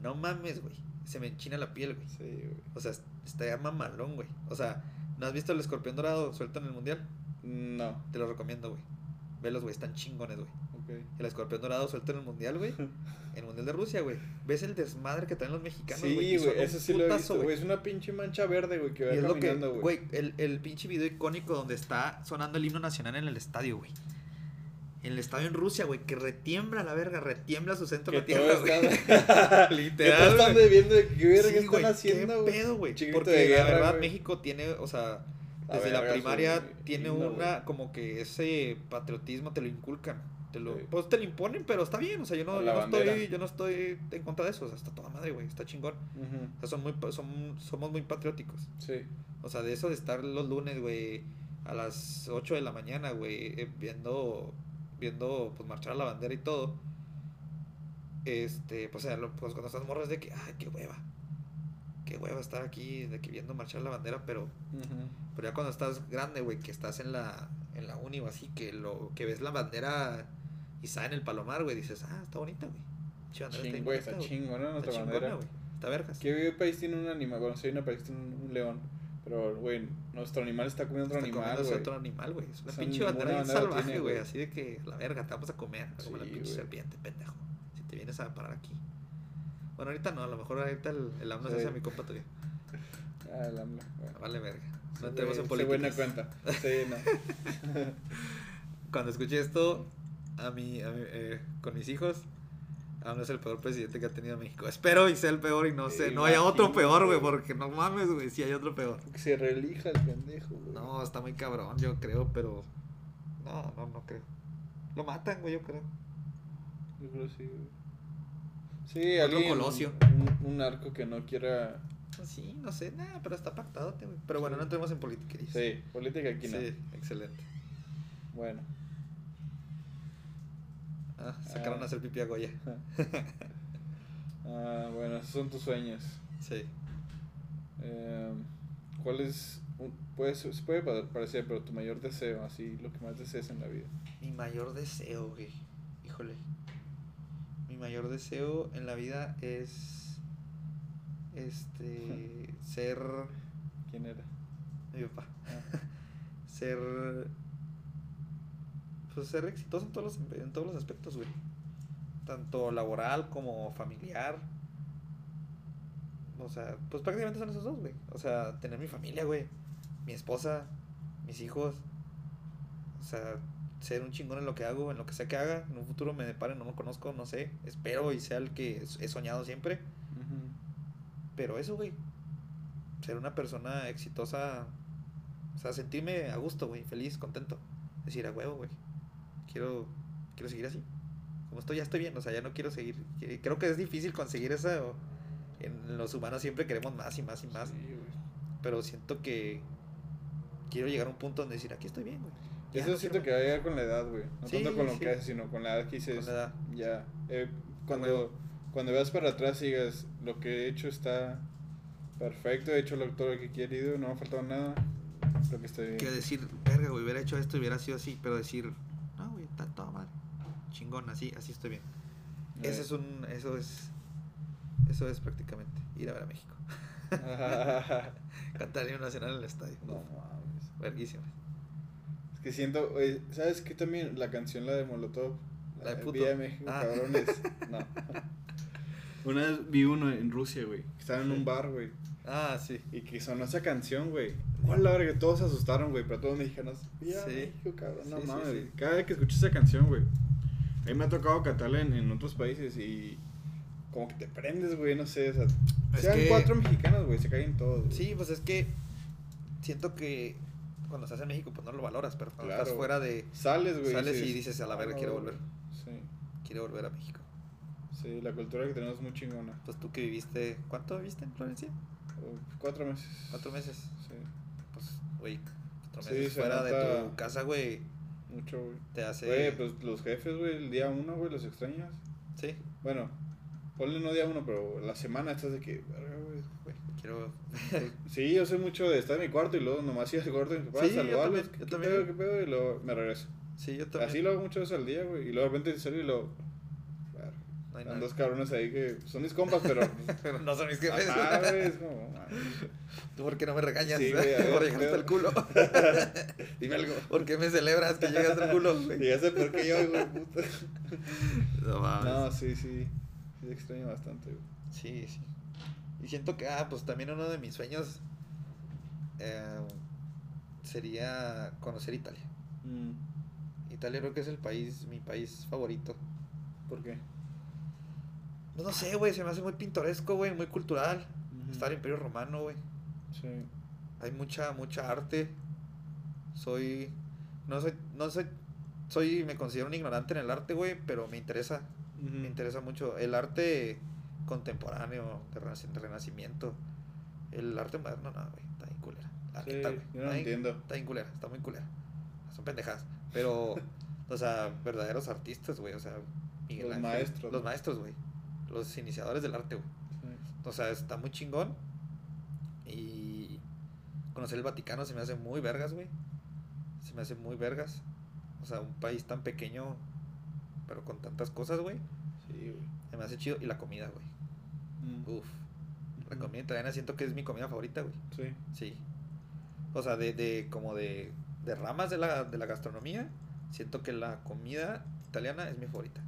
No mames, güey. Se me enchina la piel, güey.
Sí, güey.
O sea, estaría mamalón, güey. O sea, ¿no has visto el escorpión dorado suelto en el mundial?
No.
Te lo recomiendo, güey. Velos, güey, están chingones, güey. El escorpión dorado suelto en el mundial, güey. En el mundial de Rusia, güey. ¿Ves el desmadre que traen los mexicanos, güey?
Sí, güey, eso sí lo he
putazo,
visto, güey. Es una pinche mancha verde, güey, que va caminando, güey.
güey, el, el pinche video icónico donde está sonando el himno nacional en el estadio, güey. En el estadio en Rusia, güey, que retiembla la verga, retiembla su centro la tierra, güey. Literal,
están
güey.
viendo de qué verga
Sí,
están
güey,
haciendo,
¿Qué
güey.
pedo, güey? Porque
de
la verdad. México tiene, o sea, desde la primaria
su
tiene una, como que ese patriotismo te lo inculcan. Te lo,
Sí.
Pues te lo imponen, pero está bien, o sea, yo no, yo estoy, yo no estoy en contra de eso, o sea, está toda madre, güey, está chingón. O sea, son muy, son, somos muy patrióticos.
Sí.
O sea, de eso de estar los lunes, güey, a las 8 de la mañana, güey, eh, viendo, viendo, pues, marchar a la bandera y todo. Este, pues, o sea, lo- pues cuando estás morras de que, ay, qué hueva. Qué hueva estar aquí, de que viendo marchar la bandera, pero, pero ya cuando estás grande, güey, que estás en la, en la uni o así, que lo, que ves la bandera y sale en el palomar, güey, dices, ah, está bonita, güey. Pinche bandera
Ching,
bien
güey,
bonita,
está chingo, ¿no?
Está
Nuestra bandera.
Está vergas.
¿Qué país tiene un animal? Bueno, sí hay un país tiene un, un león. Pero, güey, nuestro animal está comiendo otro
Está
animal, güey.
otro animal, güey. Es una pinche bandera bien salvaje, güey. Así de que, la verga, te vamos a comer. Como la pinche serpiente, pendejo. Si te vienes a parar aquí. Bueno, ahorita no, a lo mejor ahorita el, el AMLO se hace a mi compa tuyo.
Ah, el AMLO. Bueno.
Vale, verga. No entremos en
güey- ese güey no
política.
cuenta. Sí, no.
Cuando escuché esto, a mí, a mí, eh, con mis hijos, AMLO es el peor presidente que ha tenido México. Espero y sea el peor y no sé, no haya otro peor, güey, porque no mames, güey, si hay otro peor.
Que se relija el pendejo, güey.
No, está muy cabrón, yo creo, pero. No, no, no creo. Lo matan, güey, yo creo.
Yo creo sí, güey. Sí,
Otro
alguien.
Colosio.
Un, un narco que no quiera.
Sí, no sé, nada, pero está pactado, güey. Pero bueno, no entremos en política.
Sí, política aquí no.
Sí, excelente.
Bueno.
Ah, sacaron
Ah.
a hacer pipí a Goya.
Ah, bueno, esos son tus sueños.
Sí.
Eh, ¿Cuál es, puede, se puede pa- parecer, pero tu mayor deseo, así, lo que más deseas en la vida?
Mi mayor deseo, güey. Híjole. Mi mayor deseo en la vida es. Este. ser.
¿Quién era?
Mi papá.
Ah,
Ser. Pues ser exitoso en todos los, en todos los aspectos, güey. Tanto laboral como familiar. O sea, pues prácticamente son esos dos, güey. O sea, tener mi familia, güey. Mi esposa, mis hijos. O sea, ser un chingón en lo que hago, en lo que sea que haga. En un futuro me depare, no lo conozco, no sé. Espero y sea el que he soñado siempre. Pero eso, güey. Ser una persona exitosa. O sea, sentirme a gusto, güey. Feliz, contento. Decir, a huevo, güey. Quiero, quiero seguir así. Como estoy, ya estoy bien. O sea, ya no quiero seguir. Creo que es difícil conseguir eso. En los humanos siempre queremos más y más y más.
Sí.
Pero siento que quiero llegar a un punto donde decir, aquí estoy bien, güey. Ya
Eso siento que
quiero
va a llegar con la edad, güey. No
Sí,
tanto con lo
sí.
que haces, sino con la edad que dices.
Con la edad.
Ya. Eh, cuando,
huevo.
cuando veas para atrás y digas, lo que he hecho está perfecto, he hecho lo, todo lo que he querido, no me ha faltado nada. Creo que estoy bien.
Que decir, verga, güey, hubiera hecho esto, hubiera sido así. Pero decir, está toda madre. Chingón, así, así estoy bien.
Eh,
Ese es un, eso es, eso es prácticamente ir a ver a México. Cantar el himno nacional en el estadio.
no mames.
verguísimas.
Es que siento, oye, ¿sabes qué también? La canción, la de Molotov.
La de puto.
Vía de México,
Ah.
cabrones. No. Una vez vi uno en Rusia, güey. Estaba en un bar, güey.
Ah, sí.
Y que sonó esa canción, güey. ¿Cuál la verga? Todos se asustaron, güey. Pero todos mexicanos. Vía
Sí.
México, cabrón. No
Sí,
mames.
sí.
Cada vez que escucho esa canción, güey. A mí me ha tocado cantarla en, en otros países y. como que te prendes, güey, no sé, o sea,
Es
sean
que-
cuatro mexicanos, güey, se caen todos. güey.
Sí, pues es que siento que cuando estás en México, pues no lo valoras, pero cuando
Claro.
estás fuera de.
Sales, güey.
Sales y dices, a la verga,
"Ah,
quiero
güey".
volver.
Sí,
Quiero volver a México.
sí, la cultura que tenemos es muy chingona.
Pues tú que viviste. ¿Cuánto viviste en Florencia?
Cuatro meses.
¿Cuatro meses?
Sí,
Pues, güey, cuatro meses
se
fuera de tu casa, güey,
mucho, güey.
te hace.
Güey, pues los jefes, güey, el día uno, güey, los extrañas.
Sí,
Bueno, ponle no día uno, pero la semana estás de que, güey.
quiero.
Sí, yo soy mucho de estar en mi cuarto y luego nomás ir al cuarto de papás,
Sí, yo
saludarlos,
también,
¿qué,
yo
qué
también.
pedo, qué pedo? Y luego me regreso.
Sí, yo también.
Así lo hago muchas veces al día, güey. Y luego de repente salgo y lo.
No hay
Están
nada.
dos cabrones ahí que son mis compas, pero.
Pero no son mis jefes.
Güey, es como. mames.
¿Tú por qué no me regañas?
Sí, güey, ver,
por
¿qué
llegar hasta el culo.
Dime algo.
¿Por qué me celebras que llegas al culo?
sé por qué yo, güey, puta.
No mames.
No, sí, sí. Sí, extraño bastante, güey.
Sí, sí. Y siento que, ah, pues también uno de mis sueños eh, sería conocer Italia. Italia creo que es el país, mi país favorito.
¿Por qué?
No, no sé, güey, se me hace muy pintoresco, güey, muy cultural.
Ujú.
Está el Imperio Romano, güey.
Sí.
Hay mucha, mucha arte. Soy, no soy, no soy, soy, me considero un ignorante en el arte, güey, pero me interesa, me interesa mucho el arte contemporáneo, de renac- de renacimiento. El arte moderno, no, güey, está bien culera. La
Sí,
neta, güey,
yo no
está
entiendo.
Está bien culera, está muy culera. Son pendejadas. Pero, o sea, verdaderos artistas, güey, o sea, Miguel
Los
Ángel,
maestros,
Los
¿no?
maestros, güey. Los iniciadores del arte, güey.
Sí.
O sea, está muy chingón. Y conocer el Vaticano se me hace muy vergas, güey. Se me hace muy vergas. O sea, un país tan pequeño, pero con tantas cosas, güey.
Sí, güey.
Se me hace chido. Y la comida, güey.
Mm.
Uf. La comida italiana siento que es mi comida favorita, güey.
Sí.
Sí. O sea, de, de como de, de ramas de la, de la gastronomía, siento que la comida italiana es mi favorita.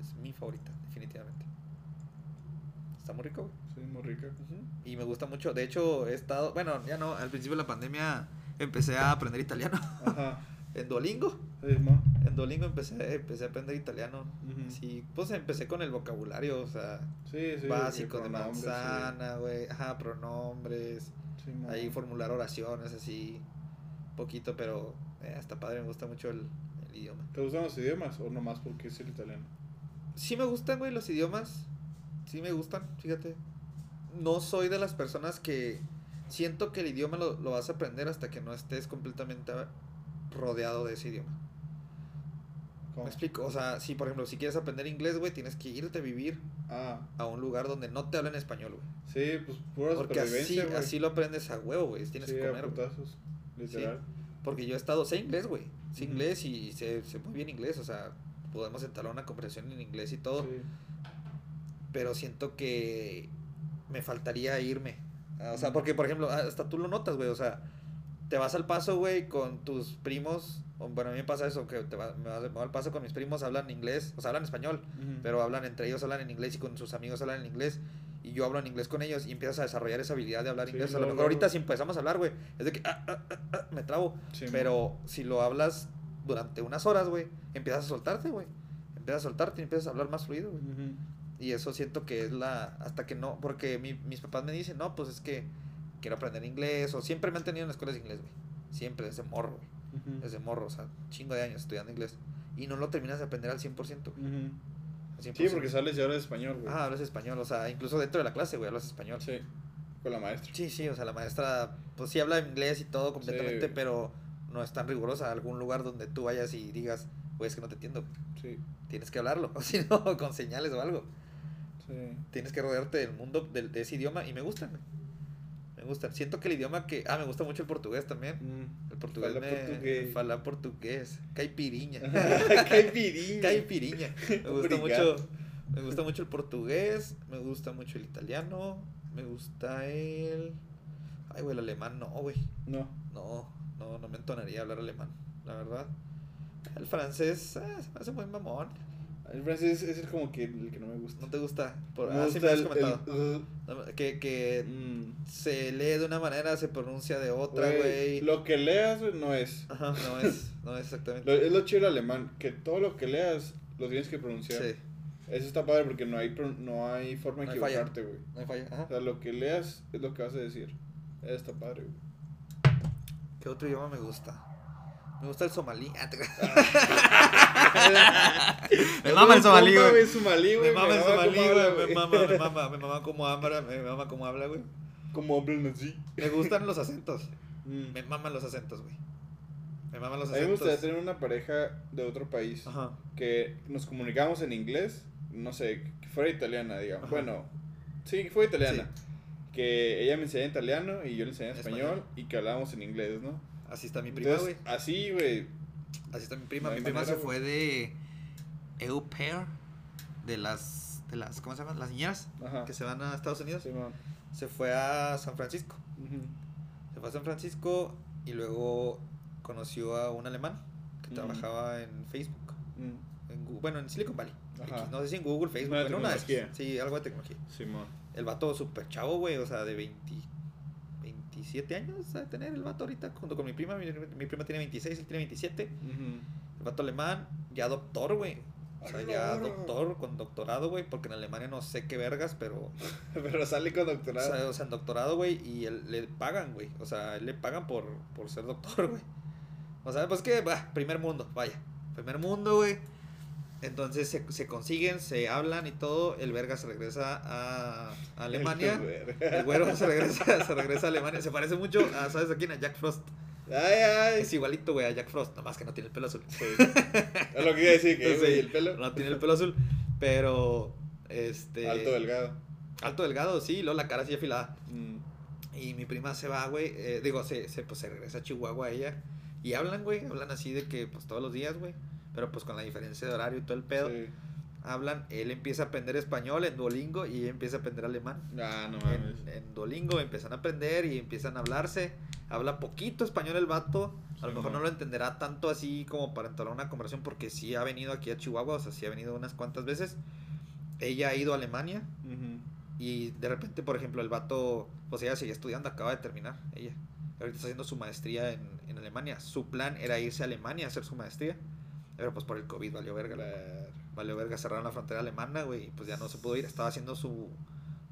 Es mi favorita, definitivamente. Está muy rico, güey.
Sí, muy rica.
Y me gusta mucho. De hecho, he estado. Bueno, ya no. Al principio de la pandemia empecé a aprender italiano.
Ajá.
en Duolingo.
Sí, mo.
En Duolingo empecé, empecé a aprender italiano. Sí, pues empecé con el vocabulario, o sea,
Sí, sí.
básico de manzana, güey. Ajá, pronombres. Ahí formular oraciones así. Poquito, pero eh, está padre. Me gusta mucho el, el idioma.
¿Te gustan los idiomas o nomás porque es el italiano?
Sí me gustan, güey, los idiomas. Sí me gustan, fíjate. No soy de las personas que siento que el idioma lo, lo vas a aprender hasta que no estés completamente rodeado de ese idioma.
¿Cómo?
¿Me explico? O sea, si por ejemplo, si quieres aprender inglés, güey, tienes que irte a vivir
Ah,
a un lugar donde no te hablen español, güey.
sí, pues pura
Porque así, así lo aprendes a huevo, güey. Tienes
sí,
que comer,
putazos, literal.
Porque yo he estado, sé inglés, güey. Sé inglés y sé, sé muy bien inglés, o sea, podemos entablar una conversación en inglés y todo.
Sí.
pero siento que me faltaría irme. Ah, O sea, porque, por ejemplo, hasta tú lo notas, güey, o sea, te vas al paso, güey, con tus primos, bueno, a mí me pasa eso, que te va- me, vas- me voy al paso con mis primos, hablan inglés, o sea, hablan español,
Ujú.
pero hablan entre ellos, hablan en inglés y con sus amigos hablan en inglés. Y yo hablo en inglés con ellos y empiezas a desarrollar esa habilidad de hablar
Sí,
inglés. A lo mejor ahorita si empezamos a hablar, güey, es de que ah, ah, ah, ah, me trabo.
Sí,
pero si lo hablas durante unas horas, güey, empiezas a soltarte, güey. Empiezas a soltarte y empiezas a hablar más fluido, güey.
Ujú.
Y eso siento que es la. Hasta que no. Porque mi- mis papás me dicen, no, pues es que quiero aprender inglés. O siempre me han tenido en escuelas de inglés, güey. Siempre, desde morro, güey.
Ujú.
Desde morro, o sea, chingo de años estudiando inglés. Y no lo terminas de aprender al 100%. güey, al
Sí,
100%.
porque sales y hablas español, güey.
Ah, hablas español, o sea, incluso dentro de la clase, güey, hablas español.
Sí, con la maestra.
Sí, sí, o sea, la maestra, pues sí habla inglés y todo completamente,
Sí.
pero no es tan rigurosa. Algún lugar donde tú vayas y digas, güey, es que no te entiendo.
Sí,
Tienes que hablarlo, o si no, con señales o algo.
sí.
tienes que rodearte del mundo del- de, ese idioma y me gustan. Me gustan. Siento que el idioma que. Ah, me gusta mucho el portugués también.
Mm.
El portugués
Fala
me.
portugués.
Fala portugués. Caipiriña.
Caipiriña.
Caipiriña. Me gusta
Obrigado.
mucho. Me gusta mucho el portugués. Me gusta mucho el italiano. Me gusta el. Ay, güey, el alemán no, güey.
No.
No, no, no me entonaría hablar alemán, la verdad. El francés ah, se me hace muy mamón.
El francés es el como que el que no me gusta.
¿No te gusta? Por,
me
ah, sí
gusta
me has
el,
comentado.
el, uh,
Que, que
mm.
se lee de una manera, se pronuncia de otra,
Güey. Lo que leas, no es.
Ajá, no es, no es exactamente.
Lo- es lo chido del alemán, que todo lo que leas lo tienes que pronunciar.
Sí.
Eso está padre porque no hay, no hay forma de
No
equivocarte, güey.
No hay falla. Ajá.
O sea, lo que leas es lo que vas a decir. Eso está padre, güey.
¿Qué otro idioma me gusta? Me gusta el somalí. Ah, me mama el somalí, güey.
somalí, güey.
Me mama el somalí, güey. Me mama, me mama, me mama cómo habla, me mama cómo habla, güey.
Cómo hablan así.
Me gustan los acentos.
Mm.
Me maman los acentos, güey. Me maman los
A mí me
acentos.
gustaría tener una pareja de otro país
Ajá.
que nos comunicamos en inglés, no sé, que fuera italiana, digamos.
Ajá.
Bueno, sí, que fuera italiana. Que ella me enseñara italiano y yo le enseñara español,
Español.
y que hablábamos en inglés, ¿no?
Así está mi prima, güey.
Así, güey.
Así está mi prima.
No
mi prima
manera,
se fue de EU Pair, de las, de las, ¿cómo se llaman? Las niñeras
Ajá.
que se van a Estados Unidos.
Simón.
Se fue a San Francisco. Se fue a San Francisco y luego conoció a un alemán que trabajaba en Facebook. En Gu- bueno, en Silicon Valley.
Ajá.
No sé si en Google, Facebook, en una de esas. Sí, algo de tecnología.
Simón.
El vato súper chavo, güey, o sea, de 20, 27 años a tener el vato ahorita, junto con mi prima. Mi, mi prima tiene 26, él tiene 27.
Ujú.
El vato alemán, ya doctor, güey. O sea,
¡A
ya doctor, con doctorado, güey, porque en Alemania no sé qué vergas, pero...
Pero sale con
O
doctorado.
sea, o sea, en doctorado, güey, y él, le pagan, güey. O sea, él le pagan por, por ser doctor, güey. O sea, pues que, bah, primer mundo, vaya. Primer mundo, güey. Entonces se, se consiguen, se hablan y todo. El verga se regresa a, a Alemania. El güero se regresa, se regresa a Alemania. Se parece mucho a, ¿sabes a quién? A Jack Frost.
Ay, ay.
Es igualito, güey, a Jack Frost. Nomás que no tiene el pelo azul.
Sí. Es lo que iba a decir, que el pelo.
No tiene el pelo azul. Pero, este...
Alto, delgado.
Alto delgado, sí. Luego la cara así afilada.
Mm.
Y mi prima se va, güey. eh, digo, se, se, pues, se regresa a Chihuahua ella. Y hablan, güey. Hablan así de que, pues, todos los días, güey. Pero, pues, con la diferencia de horario y todo el pedo.
Sí.
Hablan. Él empieza a aprender español en Duolingo y ella empieza a aprender alemán.
Ah, no mames.
En, en Duolingo empiezan a aprender y empiezan a hablarse. Habla poquito español el vato. A lo
Sí,
mejor no lo entenderá tanto así como para entablar una conversación porque sí ha venido aquí a Chihuahua, o sea, sí ha venido unas cuantas veces. Ella ha ido a Alemania y de repente, por ejemplo, el vato, pues ella seguía estudiando, acaba de terminar, ella. Ahorita está haciendo su maestría en, en Alemania. Su plan era irse a Alemania a hacer su maestría. Pero pues por el COVID valió verga. la-. Valió verga, cerraron la frontera alemana, güey, y pues ya no se pudo ir. Estaba haciendo su,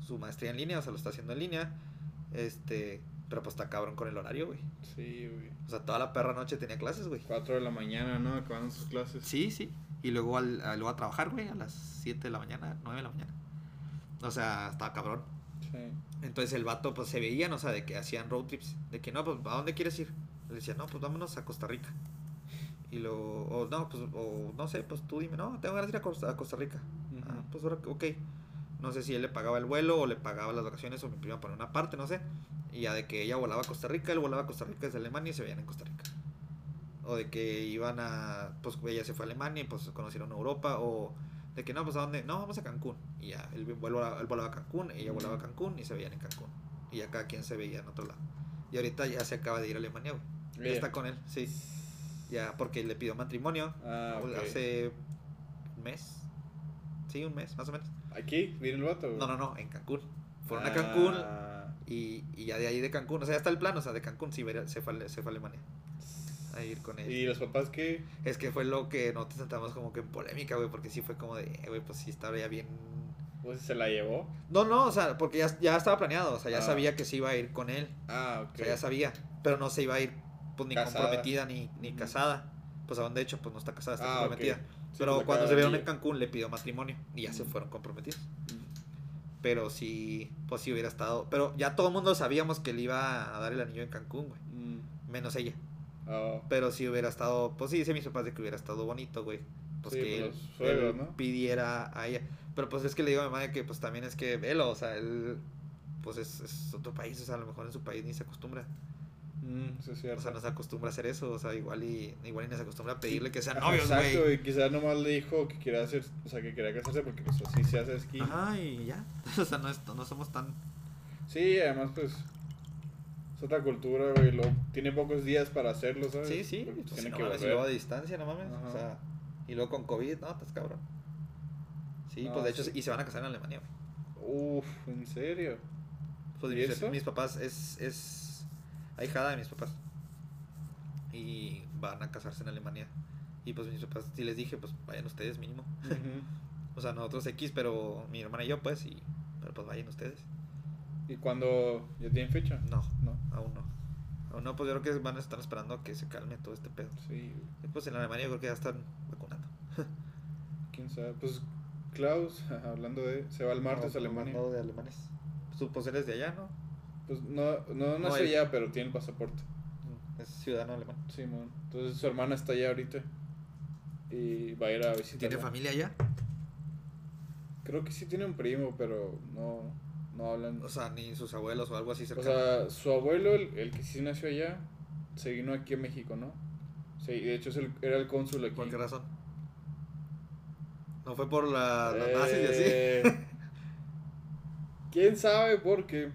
su maestría en línea, o sea, lo está haciendo en línea. Este, pero pues está cabrón con el horario, güey.
Sí, güey.
O sea, toda la perra noche tenía clases, güey.
4 de la mañana, ¿no? Acabando sus clases.
Sí, sí. Y luego, al, a, luego a trabajar, güey, a las 7 de la mañana, 9 de la mañana. O sea, estaba cabrón.
Sí.
Entonces el vato, pues se veían, o sea, de que hacían road trips. De que no, pues, ¿a dónde quieres ir? Le decía, no, pues vámonos a Costa Rica. Y luego, o no, pues, o no sé, pues tú dime, no, tengo ganas de ir a Costa, a Costa Rica.
Ujú.
Ah, pues ahora, ok. No sé si él le pagaba el vuelo o le pagaba las vacaciones o mi prima por una parte, no sé. Y ya de que ella volaba a Costa Rica, él volaba a Costa Rica desde Alemania y se veían en Costa Rica. O de que iban a, pues ella se fue a Alemania y pues conocieron Europa. O de que no, pues a dónde, no, vamos a Cancún. Y ya, él, vuelva, él volaba a Cancún, ella volaba a Cancún y se veían en Cancún. Y ya cada quien se veía en otro lado. Y ahorita ya se acaba de ir a Alemania, güey. Ya está con él, sí. Ya, porque le pidió matrimonio
Ah,
hace un mes. Sí, un mes, más o menos.
¿Aquí? ¿Viene el vato?
No, no, no, en Cancún. Fueron a Cancún
Ah,
y, y ya de ahí de Cancún, o sea, ya está el plan, o sea, de Cancún sí, se fue, se fue a Alemania a ir con él.
¿Y los papás qué?
Es que fue lo que nosotros sentamos como que en polémica, güey, porque sí fue como de, eh, güey, pues sí estaba ya bien...
Pues se la llevó.
No, no, o sea, porque ya, ya estaba planeado, o sea, ya
Ah.
sabía que se iba a ir con él,
Ah,
o
ok.
sea, ya sabía, pero no se iba a ir, pues, ni
Casada.
comprometida ni, ni casada. Pues aún de hecho, pues no está casada, está
Ah,
comprometida.
Sí,
Pero
pues,
cuando se vieron en Cancún le pidió matrimonio y ya se fueron comprometidos. Pero sí, pues sí hubiera estado. Pero ya todo el mundo sabíamos que le iba a dar el anillo en Cancún, güey.
Mm.
Menos ella.
Ah,
Pero sí hubiera estado. Pues sí, dice mis papás de que hubiera estado bonito, güey. Pues
Sí,
que
pues
él,
los suegros,
él
¿no?
pidiera a ella. Pero pues es que le digo a mi madre que pues también es que velo, o sea, él. Pues es, es otro país, o sea, a lo mejor en su país ni se acostumbra.
Mm, eso es cierto.
O sea, no se acostumbra a hacer eso, o sea, igual y, igual y no se acostumbra a pedirle que sean
Ajá,
novios,
Exacto, y quizás nomás le dijo que quería hacer, o sea, que quería casarse porque pues así se hace esquí.
Ajá, y ya. O sea, no, es- no somos tan.
Sí, además pues es otra cultura, güey, lo, tiene pocos días para hacerlo, ¿sabes?
Sí, sí, pues,
tiene
no
que
mames, y
volver.
luego a distancia, no mames.
Ajá.
O sea, y luego con COVID, no, estás cabrón. Sí, pues de hecho,
sí.
y se van a casar en Alemania, güey.
Uf, ¿en serio?
Pues
¿Y
mis,
eso?
mis papás es, es ahijada de mis papás. Y van a casarse en Alemania. Y pues mis papás, si les dije, pues vayan ustedes mínimo. O sea, nosotros X, pero mi hermana y yo, pues, y. Pero pues vayan ustedes.
¿Y cuando ya tienen fecha?
No,
No.
aún no. Aún no, pues yo creo que van a estar esperando a que se calme todo este pedo.
Sí,
Y pues en Alemania yo creo que ya están vacunando.
quién sabe. Pues Klaus, hablando de. Se va el martes a Alemania.
No, de alemanes. Tú pues eres de allá, ¿no?
Pues no, no, no, ya, pero tiene el pasaporte.
Es ciudadano alemán.
Sí, mon. Entonces su hermana está allá ahorita. Y va a ir a visitar.
¿Tiene familia allá?
Creo que sí tiene un primo, pero no, no hablan.
O sea, ni sus abuelos o algo así
O
cercano.
sea, su abuelo, el, el que sí nació allá, se vino aquí a México, ¿no? Sí, de hecho es el- era el cónsul aquí.
¿Por qué razón? No fue por la, los nazis y así.
Eh, ¿Quién sabe por qué?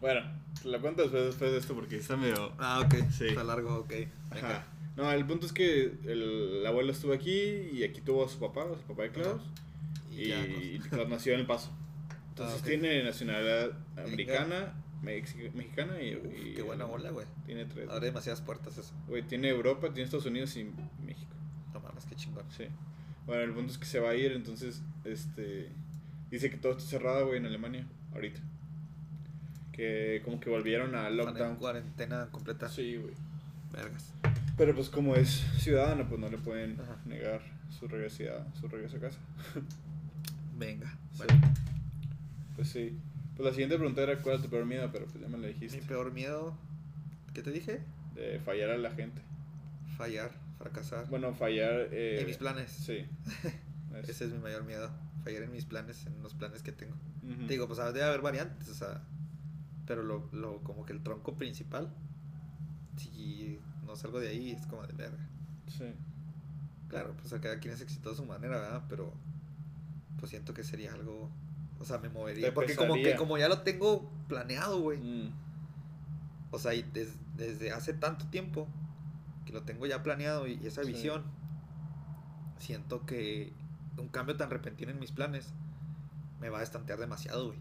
Bueno, la cuento después, después de esto porque está medio...
Ah, ok.
Sí.
Está largo, ok.
Ajá. No, el punto es que el, el abuelo estuvo aquí y aquí tuvo a su papá, a su papá de Klaus.
Y,
Y, y. Klaus nació en El Paso. Entonces
Ah, ok.
tiene nacionalidad americana, mexi- mexicana y,
Uf,
y
qué buena bola, güey.
Tiene tres.
Abre demasiadas puertas eso.
Güey, tiene Europa, tiene Estados Unidos y México.
No mames, qué chingón.
Sí. Bueno, el punto es que se va a ir, entonces, este... Dice que todo está cerrado, güey, en Alemania, ahorita. Que como que volvieron a
en
lockdown.
cuarentena completa.
Sí, güey.
Vergas.
Pero pues como es ciudadano, pues no le pueden
Ajá.
negar su regreso, a, su regreso a casa.
Venga.
Sí.
Bueno,
Pues sí. Pues la siguiente pregunta era cuál es tu peor miedo, pero pues ya me la
mi
dijiste.
peor miedo. ¿Qué te dije?
De fallar a la gente.
Fallar, fracasar.
Bueno, fallar... Eh,
en mis planes.
Sí. Es-
Ese es mi mayor miedo. Fallar en mis planes, en los planes que tengo. Te digo, pues debe haber variantes, o sea. Pero lo, lo, como que el tronco principal. Si no salgo de ahí, es como de verga.
Sí.
Claro, pues a cada quien es exitoso a su manera, ¿verdad? Pero pues siento que sería algo, o sea, me movería.
Te
Porque como que como ya lo tengo planeado, güey.
Mm.
O sea, y des- desde hace tanto tiempo que lo tengo ya planeado y, y esa
Sí.
visión, siento que un cambio tan repentino en mis planes me va a estantear demasiado, güey.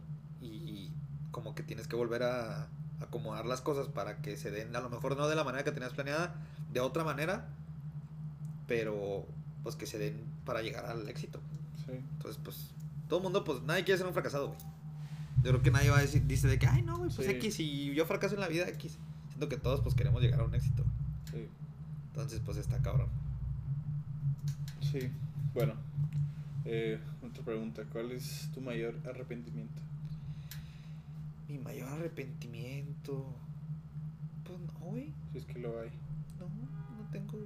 Como que tienes que volver a acomodar las cosas para que se den, a lo mejor no de la manera que tenías planeada, de otra manera, pero pues que se den para llegar al éxito.
Sí.
Entonces, pues, todo el mundo, pues, nadie quiere ser un fracasado, güey. Yo creo que nadie va a decir, dice de que, ay, no, güey, pues
Sí.
X, si yo fracaso en la vida, X. Siento que todos, pues, queremos llegar a un éxito.
Sí.
Entonces, pues, está cabrón.
Sí. Bueno. Eh, otra pregunta. ¿Cuál es tu mayor arrepentimiento?
Mi mayor arrepentimiento. Pues, no, güey.
Si es que lo hay.
No, no tengo.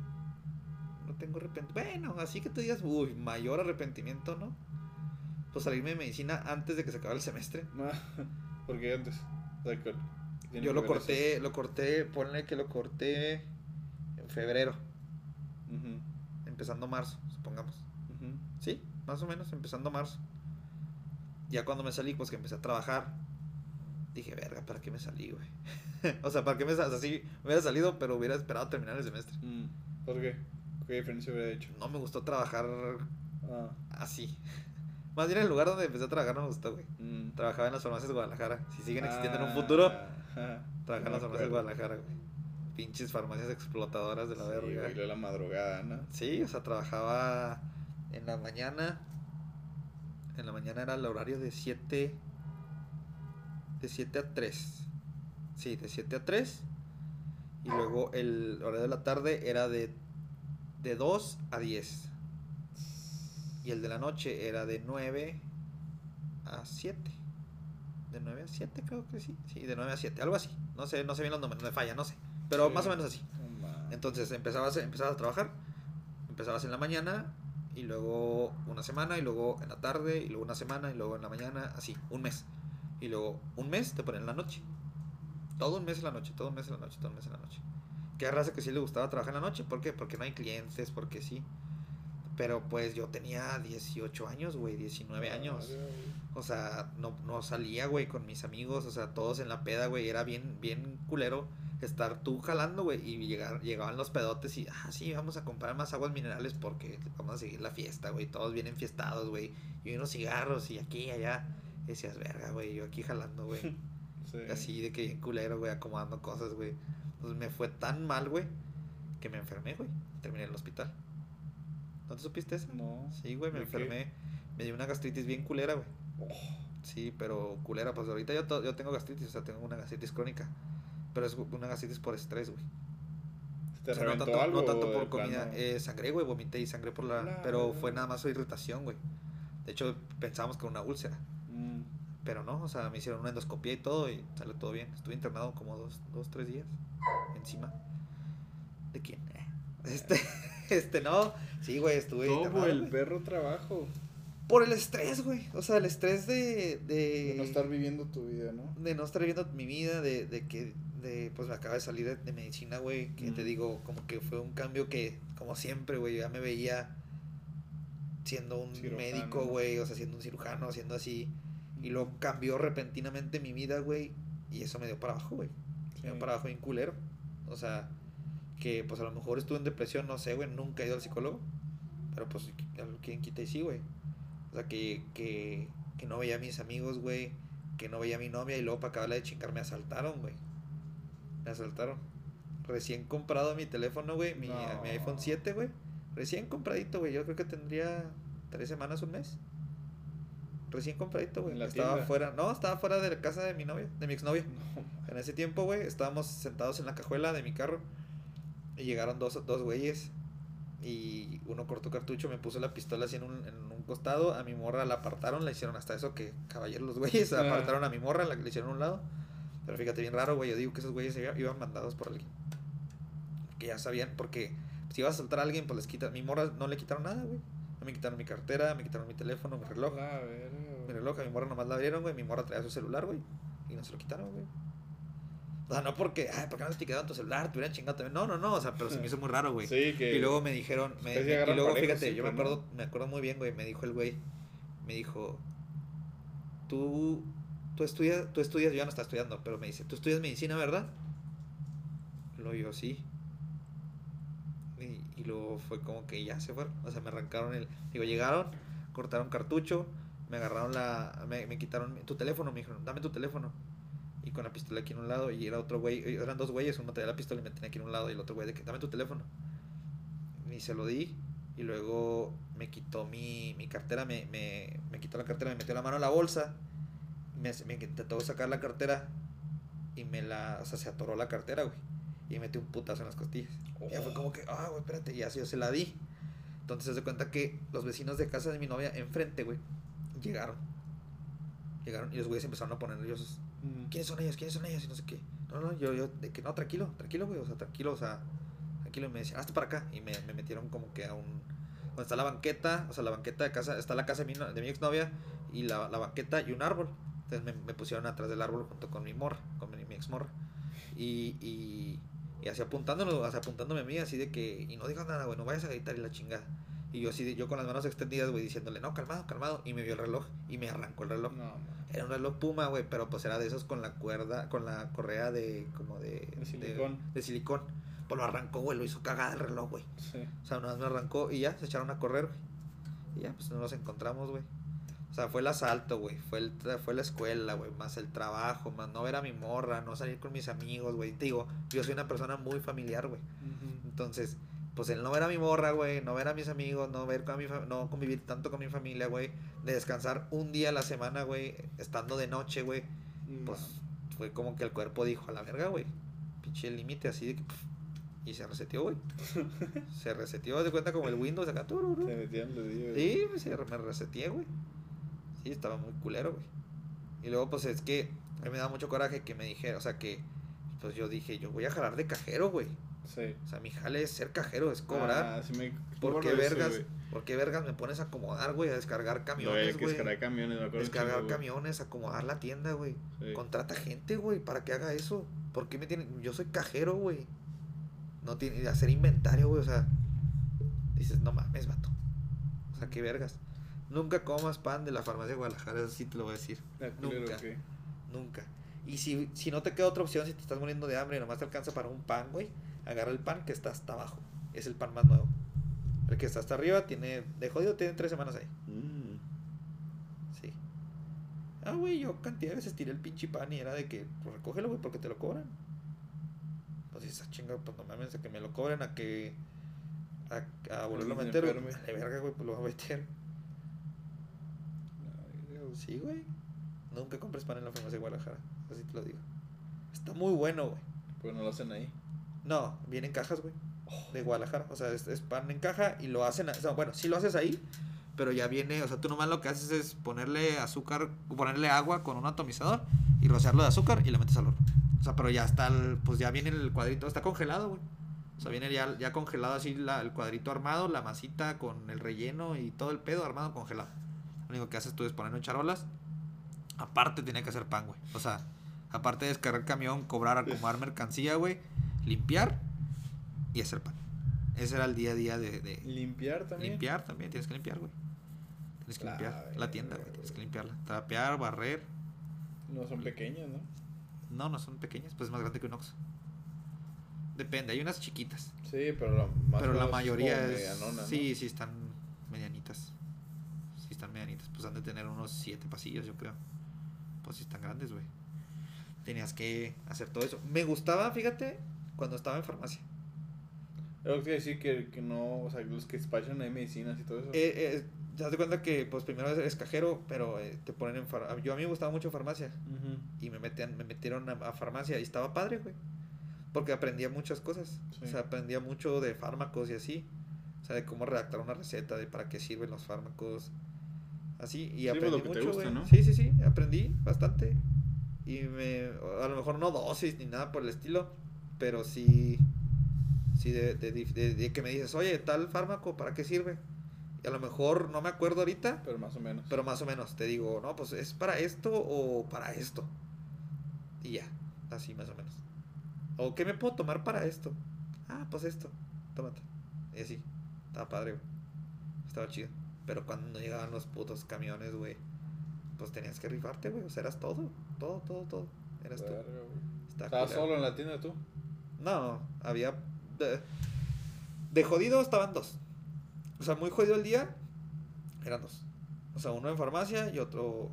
No tengo arrepentimiento. Bueno, así que tú digas, uy, mayor arrepentimiento, ¿no? Pues salirme de medicina antes de que se acabara el semestre.
Porque antes.
Yo lo corté, lo corté, ponle que lo corté en febrero, empezando marzo, supongamos. Sí, más o menos, empezando marzo. Ya cuando me salí, pues que empecé a trabajar, dije, verga, ¿para qué me salí, güey? o sea, ¿para qué me salí? Así me hubiera salido, pero hubiera esperado terminar el semestre.
Mm, ¿Por qué? ¿Qué diferencia hubiera hecho?
No me gustó trabajar
Ah,
así. Más bien el lugar donde empecé a trabajar no me gustó, güey.
mm.
Trabajaba en las farmacias de Guadalajara. Si siguen existiendo en un
Ah,
futuro,
ajá.
trabajaba en las farmacias de. Guadalajara, güey. Pinches farmacias explotadoras de la
Sí,
verga.
de la madrugada, ¿no?
Sí, o sea, trabajaba en la mañana. En la mañana era el horario de 7. De 7 a 3. Sí, de 7 a 3. Y luego el horario de la tarde era de, de 2 a 10. Y el de la noche era de 9 a 7. De 9 a 7 creo que sí. Sí, de 9 a 7, algo así. No sé, no sé bien los números, me falla, no sé. Pero
Sí.
más o menos así. Entonces empezabas, empezabas a trabajar, empezabas en la mañana y luego una semana y luego en la tarde y luego una semana y luego en la mañana, así, un mes. Y luego un mes te ponen en la noche. Todo un mes en la noche, todo un mes en la noche, todo un mes en la noche. ¿Qué raza que sí le gustaba trabajar en la noche? ¿Por qué? Porque no hay clientes, porque sí. Pero pues yo tenía 18 años, güey, 19 años.
Madre, güey.
O sea, no, no salía, güey, con mis amigos, o sea, todos en la peda, güey, era bien, bien culero estar tú jalando, güey, y llegar, llegaban los pedotes y, ah, sí, vamos a comprar más aguas minerales porque vamos a seguir la fiesta, güey, todos bien enfiestados, güey, y unos cigarros y aquí y allá, y decías, verga, güey, yo aquí jalando, güey,
Sí.
así de que bien culero, güey, acomodando cosas, güey, pues me fue tan mal, güey, que me enfermé, güey, terminé en el hospital. ¿No te supiste eso?
No.
Sí, güey, me enfermé. Me dio una gastritis bien culera, güey. Sí, pero culera, pues ahorita yo, yo tengo gastritis, o sea, tengo una gastritis crónica. Pero es una gastritis por estrés, güey.
¿Te
O sea, no tanto,
algo?
no tanto por comida. Eh, sangré, güey, vomité y sangré por la... Pero fue nada más irritación, güey. De hecho, pensábamos que era una úlcera. Pero no, o sea, me hicieron una endoscopia y todo y salió todo bien. Estuve internado como dos, dos tres días encima. ¿De quién? Eh, Este, este, no. Sí, güey, estuve
Todo
internado,
por el perro trabajo.
Por el estrés, güey. O sea, el estrés de... De,
De no estar viviendo tu vida, ¿no?
de no estar viviendo mi vida, de, de que, de, pues me acaba de salir de, de medicina, güey, que te digo, como que fue un cambio que, como siempre, güey, ya me veía siendo un
Cirujano.
médico, güey, o sea, siendo un cirujano, haciendo así, y luego cambió repentinamente mi vida, güey, y eso me dio para abajo, güey, me dio para abajo bien culero, o sea, que pues a lo mejor estuve en depresión, no sé, güey, nunca he ido al psicólogo, pero pues, quien quita y sí, güey, o sea, que, que, que no veía a mis amigos, güey, que no veía a mi novia y luego para acabarla de chingar me asaltaron, güey. Me asaltaron. Recién comprado mi teléfono, güey, mi,
No.
mi iPhone 7, güey. Recién compradito, güey. Yo creo que tendría tres semanas, un mes. Recién compradito, güey.
¿En la
Estaba
tienda?
fuera, no, estaba fuera de la casa de mi novia, de mi exnovia.
No.
En ese tiempo, güey, estábamos sentados en la cajuela de mi carro y llegaron dos, dos güeyes y uno cortó cartucho, me puso la pistola así en un, en un costado, a mi morra la apartaron, la hicieron hasta eso que caballeros los güeyes,
Ah.
apartaron a mi morra, la que le hicieron a un lado. Pero fíjate, bien raro, güey, yo digo que esos güeyes iba- iban mandados por alguien. Que ya sabían, porque si ibas a saltar a alguien, pues les quitan, mi morra no le quitaron nada, güey. No me quitaron mi cartera, me quitaron mi teléfono, mi reloj.
La verga,
Mi
güey.
reloj, a mi morra nomás la abrieron, güey. Mi morra traía su celular, güey. Y no se lo quitaron, güey. O sea, no porque, ay, ¿por qué no te quedaron tu celular? Te hubieran chingado también. No, no, no. O sea, pero se me hizo muy raro, güey.
Sí, que.
Y luego me dijeron, me- y luego
parejo
fíjate, yo me acuerdo, me acuerdo muy bien, güey. Me dijo el güey, me dijo, tú, tú estudias, tú estudias, yo ya no estaba estudiando, pero me dice, tú estudias medicina, ¿verdad? Lo yo, sí. Y, luego fue como que ya se fueron. O sea, me arrancaron el. Digo, llegaron, cortaron cartucho, me agarraron la. Me, me quitaron tu teléfono, me dijeron, dame tu teléfono. Y con la pistola aquí en un lado, y era otro güey, eran dos güeyes, uno traía la pistola y me tenía aquí en un lado, y el otro güey de que dame tu teléfono. Y se lo di, y luego me quitó mi, mi cartera, me, me, me quitó la cartera, me metió la mano en la bolsa, me, me intentó sacar la cartera, y me la, o sea, se atoró la cartera, güey. Y me metió un putazo en las costillas. Y ya fue como que, ah, güey, espérate, y así yo se la di. Entonces se hace cuenta que los vecinos de casa de mi novia enfrente, güey, llegaron. Llegaron y los güeyes empezaron a poner nerviosos.
Mm.
¿Quiénes son ellos? ¿Quiénes son ellos? Y no sé qué. No, no, yo, yo, de que no, tranquilo, tranquilo, güey, o sea, tranquilo, o sea, tranquilo. Y me decían, hazte para acá. Y me, me metieron como que a un. Donde está la banqueta, o sea, la banqueta de casa, está la casa de mi, de mi exnovia y la, la banqueta y un árbol. Entonces me, me pusieron atrás del árbol junto con mi morra, con mi, mi ex morra. Y, y, y así apuntándolo, así apuntándome a mí, así de que, y no digas nada, güey, no vayas a gritar y la chingada. Y yo así, de- yo con las manos extendidas, güey, diciéndole, no, calmado, calmado. Y me vio el reloj y me arrancó el reloj.
No.
Era un reloj Puma, güey, pero pues era de esos con la cuerda, con la correa de, como de...
De silicón.
De, silicón. Pues lo arrancó, güey, lo hizo cagada el reloj, güey.
Sí.
O sea, nada más me arrancó y ya, se echaron a correr, güey. Y ya, pues nos encontramos, güey. O sea, fue el asalto, güey. Fue, el fue la escuela, güey. Más el trabajo, más no ver a mi morra, no salir con mis amigos, güey. Te digo, yo soy una persona muy familiar, güey. Entonces, pues el no ver a mi morra, güey, no ver a mis amigos, no ver con mi no convivir tanto con mi familia, güey, de descansar un día a la semana, güey, estando de noche, güey, pues fue como que el cuerpo dijo a la verga, güey. Pinche límite así de que y se reseteó, güey. se reseteó, de cuenta como el Windows acá. tururú.
Se metían los días.
Sí, pues, me reseteé, güey. Sí, estaba muy culero, güey. Y luego, pues es que a mí me da mucho coraje que me dijera, o sea, que pues yo dije, yo voy a jalar de cajero, güey.
Sí.
O sea, mi jale es ser cajero, es cobrar.
Ah, sí me
¿Por qué
eso,
vergas?
güey.
¿Por qué vergas me pones a acomodar, güey? A descargar camiones, güey.
descargar camiones, me acuerdo.
Descargar camiones, acomodar la tienda, güey.
Sí.
Contrata gente, güey, para que haga eso. ¿Por qué me tienen? Yo soy cajero, güey. No tiene hacer inventario, güey, o sea, dices, no mames, vato. O sea, qué vergas. Nunca comas pan de la farmacia de Guadalajara, eso sí te lo voy a decir. Nunca.
¿qué?
Nunca. Y si, si no te queda otra opción, si te estás muriendo de hambre y nomás te alcanza para un pan, güey, agarra el pan que está hasta abajo. Es el pan más nuevo. El que está hasta arriba tiene, de jodido, tiene tres semanas ahí.
Mm.
Sí. Ah, güey, yo cantidad de veces tiré el pinche pan y era de que, pues recógelo, güey, porque te lo cobran. Pues esa chinga, pues no mames, a que me lo cobren, a que. a, a volverlo a meter. Vale, verga, güey, pues lo voy a meter. Sí, güey. Nunca compres pan en la farmacia de Guadalajara. Así te lo digo. Está muy bueno, güey.
Pues no lo hacen ahí.
No, viene en cajas, güey. De Guadalajara. O sea, es, es pan en caja y lo hacen. o sea, bueno, sí lo haces ahí, pero ya viene. O sea, tú nomás lo que haces es ponerle azúcar, ponerle agua con un atomizador y rociarlo de azúcar y lo metes al horno. O sea, pero ya está, el, pues ya viene el cuadrito. Está congelado, güey. O sea, viene ya, ya congelado así la- el cuadrito armado, la masita con el relleno y todo el pedo armado congelado. Lo único que haces tú es ponerlo en charolas. Aparte tiene que hacer pan, güey. O sea, aparte de descargar camión, cobrar, acomodar mercancía, güey. Limpiar y hacer pan. Ese era el día a día de, de
Limpiar también.
limpiar también. Tienes que limpiar, güey. Tienes que
La
limpiar la tienda, güey. Tienes que limpiarla. Trapear, barrer.
No son pequeñas, ¿no?
No, no son pequeñas, pues es más grande que un Oxxo. Depende, hay unas chiquitas.
Sí, pero la, más
pero la mayoría es. Sí, sí, están medianitas. Están medianitas. Pues han de tener unos siete pasillos, yo creo. Pues sí, están grandes, güey. Tenías que hacer todo eso. Me gustaba, fíjate, cuando estaba en farmacia.
Lo que decir que, que no, o sea, los que despachan ahí medicinas y todo eso.
Eh, eh, te das de cuenta que, pues primero eres cajero, pero eh, te ponen en farmacia. Yo a mí me gustaba mucho farmacia. Y me metían, me metieron a, a farmacia y estaba padre, güey. Porque aprendía muchas cosas. O
Sí.
sea, aprendía mucho de fármacos y así. O sea, de cómo redactar una receta, de para qué sirven los fármacos. Así, y
Sí, pues,
aprendí
lo que te
mucho, güey.
¿no?
Sí, sí, sí, aprendí bastante. Y me, a lo mejor no dosis ni nada por el estilo, pero sí, sí de, de, de- de que me dices, oye, tal fármaco, ¿para qué sirve? Y a lo mejor no me acuerdo ahorita,
Pero más o menos.
pero más o menos te digo, no, pues es para esto o para esto. Y ya, así más o menos. O qué me puedo tomar para esto. Ah, pues esto, tómate. Y así, estaba padre, güey. Estaba chido. Pero cuando llegaban los putos camiones, güey, pues tenías que rifarte, güey. O sea, eras todo, todo, todo, todo. Eras tú.
Verga.
Está
¿Estabas solo en la tienda tú?
No, había. De, de jodido estaban dos. O sea, muy jodido el día, eran dos. O sea, uno en farmacia y otro.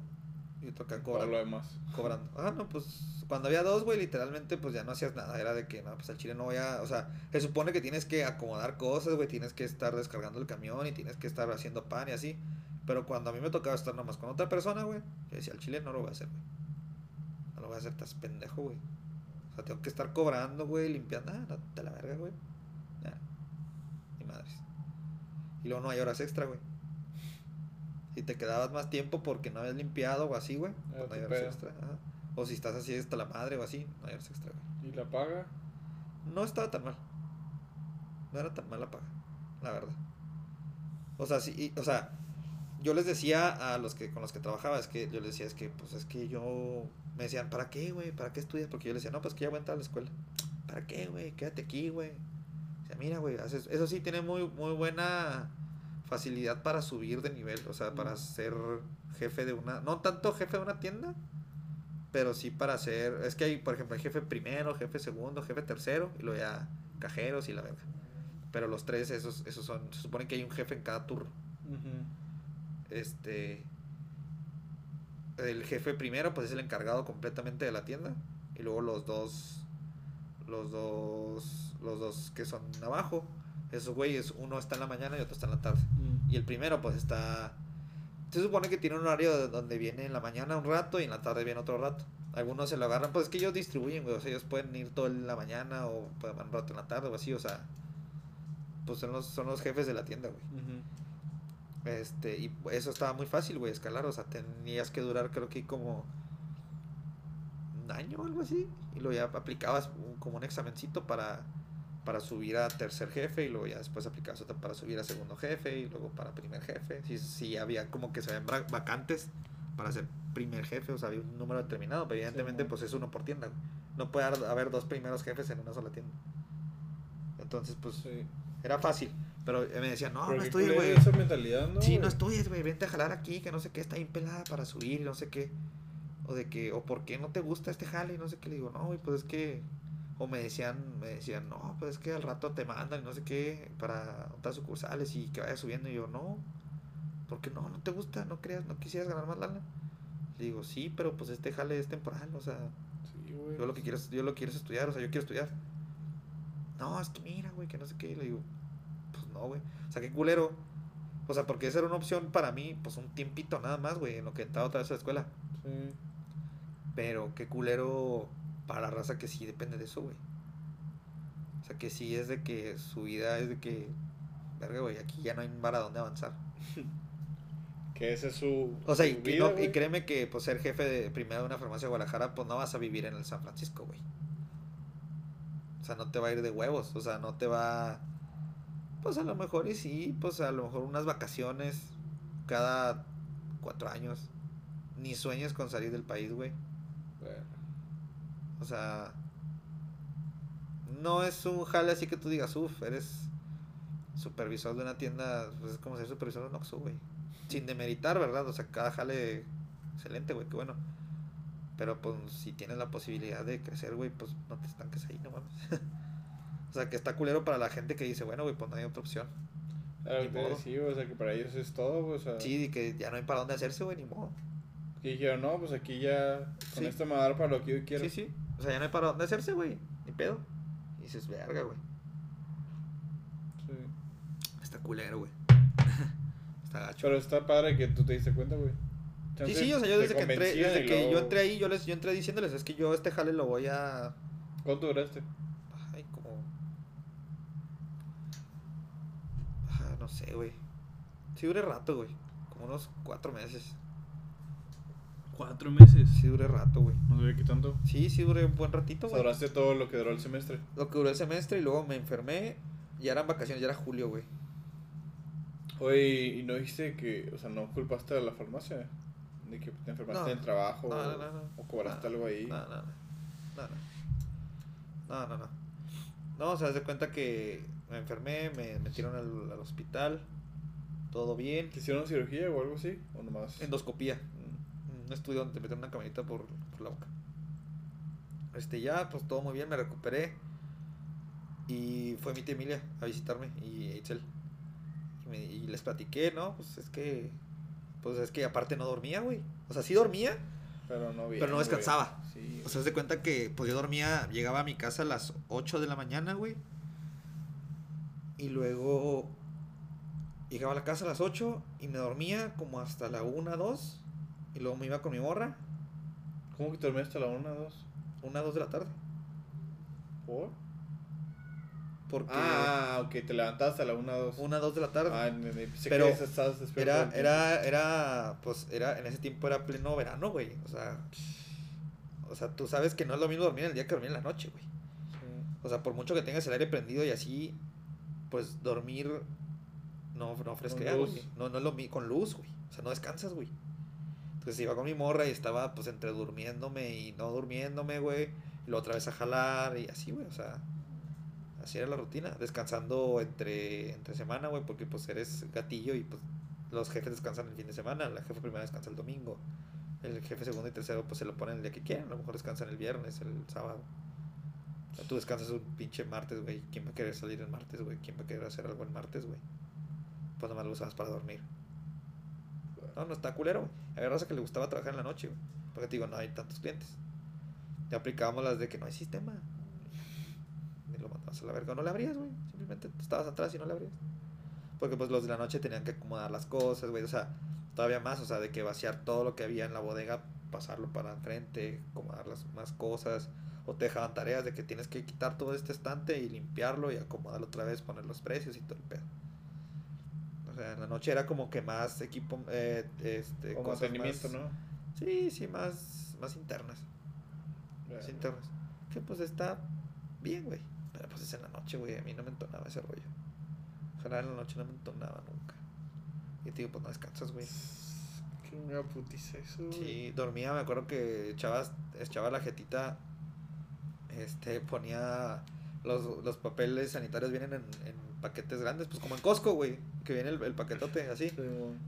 Y acá
Para
cobrando.
lo demás.
cobrando. Ah, no, pues cuando había dos, güey, literalmente, pues ya no hacías nada. Era de que, no, pues al chile no voy a. O sea, se supone que tienes que acomodar cosas, güey, tienes que estar descargando el camión y tienes que estar haciendo pan y así. Pero cuando a mí me tocaba estar nomás con otra persona, güey, yo decía, al chile no lo voy a hacer, güey. No lo voy a hacer, estás pendejo, güey. O sea, tengo que estar cobrando, güey, limpiando. Ah, no, te la verga, güey. Ya. Ni madres. Y luego no hay horas extra, güey. Si te quedabas más tiempo porque no habías limpiado o así, güey, pues no hay horas extra. ajá. O si estás así hasta la madre o así, no hay horas extra, güey.
¿Y la paga?
No estaba tan mal. No era tan mala paga, la verdad. O sea, sí, y- o sea, yo les decía a los que con los que trabajaba, es que yo les decía, es que, pues es que yo, me decían, ¿para qué, güey? ¿Para qué estudias? Porque yo les decía, no, pues que ya voy a entrar a la escuela. ¿Para qué, güey? Quédate aquí, güey. O sea, mira, güey, eso sí tiene muy, muy buena facilidad para subir de nivel, o sea, para ser jefe de una, no tanto jefe de una tienda, pero sí para ser, es que hay, por ejemplo, hay jefe primero, jefe segundo, jefe tercero, y luego ya cajeros y la verga. Pero los tres, esos, esos son, se supone que hay un jefe en cada turno. Este, el jefe primero, pues es el encargado completamente de la tienda, y luego los dos, los dos, los dos que son abajo, esos güeyes, uno está en la mañana y otro está en la tarde. Y el primero, pues está. Se supone que tiene un horario de- donde viene en la mañana un rato y en la tarde viene otro rato. Algunos se lo agarran, pues es que ellos distribuyen, güey. O sea, ellos pueden ir todo en la mañana o van un rato en la tarde o así, o sea. Pues son los, son los jefes de la tienda, güey. Este, y eso estaba muy fácil, güey, escalar. O sea, tenías que durar, creo que como. Un año o algo así. Y luego ya aplicabas como un examencito para para subir a tercer jefe y luego ya después aplicabas otra para subir a segundo jefe y luego para primer jefe. Sí, sí había como que se habían vacantes para ser primer jefe, o sea, había un número determinado, pero evidentemente pues es uno por tienda. No puede haber- dos primeros jefes en una sola tienda. Entonces, pues
Sí.
era fácil, pero me decían, no,
Pero
no estudies, güey.
esa mentalidad, ¿no?
Sí, no
güey?
estudies, güey, vente a jalar aquí, que no sé qué, está bien pelada para subir no sé qué. O de que, o por qué no te gusta este jale y no sé qué. Le digo, no, güey, pues es que. O me decían, me decían, no, pues es que al rato te mandan y no sé qué para otras sucursales y que vayas subiendo. Y yo, no, porque no, no te gusta, no creas, no quisieras ganar más lana. Le digo, sí, pero pues este jale es temporal, o sea,
Sí, güey.
yo lo que quiero es, yo lo quiero es estudiar, o sea, yo quiero estudiar. No, es que mira, güey, que no sé qué. Le digo, pues no, güey. O sea, qué culero. O sea, porque esa era una opción para mí, pues un tiempito nada más, güey, en lo que entraba otra vez a la escuela.
Sí.
Pero qué culero para la raza que sí depende de eso, güey. O sea, que sí es de que su vida es de que, verga, güey, aquí ya no hay para dónde avanzar.
Que ese es su.
O sea,
su
y,
vida,
no- y créeme que pues ser jefe de primero de una farmacia de Guadalajara, pues no vas a vivir en el San Francisco, güey. O sea, no te va a ir de huevos, o sea, no te va... Pues a lo mejor y sí, pues a lo mejor unas vacaciones cada cuatro años. Ni sueñes con salir del país, güey.
Bueno,
O sea, no es un jale así que tú digas, uff, eres supervisor de una tienda, pues es como ser supervisor de un Oxxo, güey. Sin demeritar, ¿verdad? O sea, cada jale excelente, güey, qué bueno. Pero pues si tienes la posibilidad de crecer, güey, pues no te estanques ahí, no mames. o sea, que está culero para la gente que dice, bueno, güey, pues no hay otra opción.
Que
modo.
decía, o sea, que para ellos es todo, güey, o sea.
Sí, y que ya no hay para dónde hacerse, güey, ni modo.
Que dijeron, no, pues aquí ya. Con
Sí.
esto me va a dar para lo que yo quiero.
Sí, sí. O sea, ya no hay para dónde hacerse, güey, ni pedo. Y dices, verga, güey.
Sí.
Está culero, güey. está gacho.
Pero está padre que tú te diste cuenta, güey.
Sí, sí, o sea, yo desde que entré, desde que yo entré ahí, yo les, yo entré diciéndoles, es que yo este jale lo voy a,
¿Cuánto duraste?
ay, como, ah, no sé, güey, sí duré rato, güey, como unos cuatro meses,
Cuatro meses.
sí duré rato, güey,
No sé qué tanto.
sí, sí duré un buen
O
ratito,
sea,
güey,
duraste todo lo que duró el semestre.
lo que duró el semestre y luego me enfermé, ya eran vacaciones, ya era julio, güey,
Oye, ¿y no dijiste que, o sea, no culpaste a la farmacia? De que te enfermaste
No.
en el trabajo
No,
o,
no, no, no.
o cobraste
No,
algo ahí.
No, no, no. No, no. No, no, o sea, haz de cuenta que me enfermé, me metieron al, al hospital, todo bien.
¿Te hicieron cirugía o algo así? ¿O nomás?
Endoscopía. Un estudio donde te metieron una camarita por, por la boca. Este, ya, pues todo muy bien, me recuperé. Y fue mi tía Emilia a visitarme y Itzel. Y, me- y les platiqué, ¿no? Pues es que, pues es que aparte no dormía, güey. O sea, sí dormía,
Pero no bien,
Pero no descansaba.
Sí.
O sea, de cuenta que pues yo dormía, llegaba a mi casa a las 8 de la mañana, güey. Y luego llegaba a la casa a las 8 y me dormía como hasta la 1, 2. Y luego me iba con mi morra,
¿Cómo que te dormiste a la 1, 2?
1, 2 de la tarde.
¿Por?
Porque
Ah, ok, te levantaste a la 1, 2.
1, 2 de la tarde.
Ah, ne- pensé
Pero
que estabas despierto.
era, era, era, pues era, en ese tiempo era pleno verano, güey. O sea, o sea, tú sabes que no es lo mismo dormir en el día que dormir en la noche, güey.
Sí.
O sea, por mucho que tengas el aire prendido y así, pues dormir no, no fresquea, güey. No, no es lo mismo con luz, güey. O sea, no descansas, güey. Entonces iba con mi morra y estaba pues entre durmiéndome y no durmiéndome, güey. Y luego otra vez a jalar y así, güey. O sea, así era la rutina. Descansando entre, entre semana, güey, porque pues eres gatillo y pues los jefes descansan el fin de semana. La jefa primera descansa el domingo. El jefe segundo y tercero pues se lo ponen el día que quieran. A lo mejor descansan el viernes, el sábado. O sea, tú descansas un pinche martes, güey. ¿Quién va a querer salir el martes, güey? ¿Quién va a querer hacer algo el martes, güey? Pues nomás lo usabas para dormir. No, no está culero. Había raza que le gustaba trabajar en la noche, güey. Porque te digo, no hay tantos clientes. Ya aplicábamos las de que no hay sistema. Y lo mandabas a la verga. No le abrías, güey. Simplemente estabas atrás y no le abrías. Porque pues los de la noche tenían que acomodar las cosas, güey. O sea, todavía más, o sea, de que vaciar todo lo que había en la bodega, pasarlo para enfrente, acomodar las más cosas. O te dejaban tareas de que tienes que quitar todo este estante y limpiarlo y acomodarlo otra vez, poner los precios y todo el pedo. O sea, en la noche era como que más equipo, eh, este,
Como
cosas
mantenimiento,
más-
¿no?
Sí, sí, más, más internas. Más internas. Que pues está bien, güey. Pero pues es en la noche, güey. A mí no me entonaba ese rollo. Ojalá en la noche no me entonaba nunca. Y te digo, pues no descansas, güey.
Qué una putiza eso. güey.
Sí, dormía, me acuerdo que echabas, echaba la jetita, este, ponía los, los papeles sanitarios vienen en, en paquetes grandes, pues como en Costco, güey, que viene el, el paquetote así.
Sí.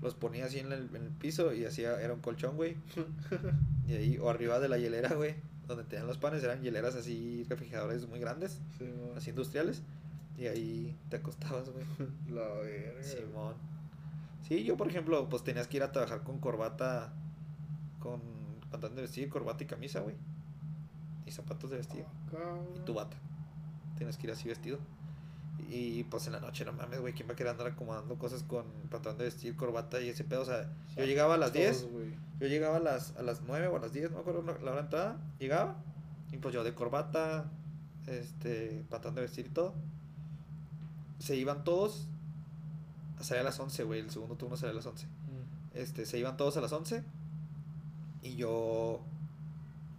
Los ponía así en el, en el piso y hacía, era un colchón, güey. Y ahí, o arriba de la hielera, güey, donde tenían los panes, eran hieleras así, refrigeradores muy grandes,
Sí,
así industriales. Y ahí te acostabas, güey.
La verga.
Simón. Sí, yo por ejemplo, pues tenías que ir a trabajar con corbata, con pantalón de vestir, corbata y camisa, güey. Y zapatos de vestir.
Acá,
Y tu bata. Tienes que ir así vestido. Y pues en la noche, no mames, güey, ¿quién va a querer andar acomodando cosas con pantalón de vestir, corbata y ese pedo? O sea, yo llegaba a las 10,
Todos, güey.
yo llegaba a las, a las 9 o a las 10, no me acuerdo la hora de entrada, llegaba, y pues yo de corbata, este, pantalón de vestir y todo. Se iban todos, salía a las 11, güey, el segundo turno salía a las 11. Este, se iban todos a las 11 y yo,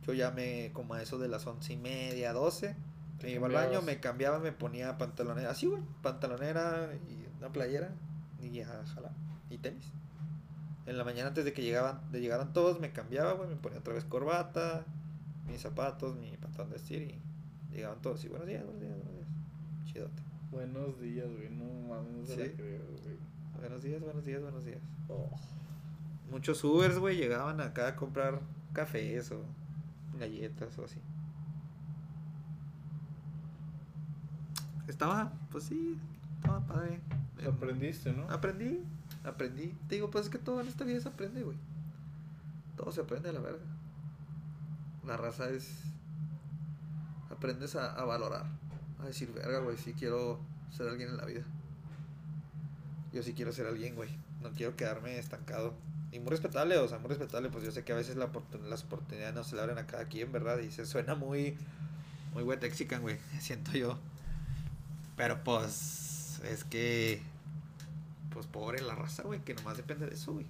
yo ya me, como a eso de las once y media, 12,
Te
me iba al baño, me cambiaba, me ponía pantalonera, así, güey, pantalonera y una playera y a jalar, y tenis. En la mañana antes de que llegaban, de llegaran todos, me cambiaba, güey, me ponía otra vez corbata, mis zapatos, mi pantalón de vestir y llegaban todos y buenos días, buenos días, buenos días. Chidote.
Buenos días, güey. No mames, no se
Sí.
la creo, güey.
Buenos días, buenos días, buenos días.
Oh.
Muchos Ubers, güey, llegaban acá a comprar cafés o galletas o así. Estaba, pues sí, estaba padre. Em,
Aprendiste, ¿no?
Aprendí, aprendí. Te digo, pues es que todo en esta vida se aprende, güey. Todo se aprende a la verga. La raza es. Aprendes a, a valorar. A decir, verga, güey, sí quiero ser alguien en la vida. Yo sí quiero ser alguien, güey. No quiero quedarme estancado. Y muy respetable, o sea, muy respetable. Pues yo sé que a veces la oportun- las oportunidades no se le abren a cada quien, ¿verdad? Y se suena muy. Muy güey texican, güey. Siento yo. Pero pues. Es que. Pues pobre la raza, güey, que nomás depende de eso, güey.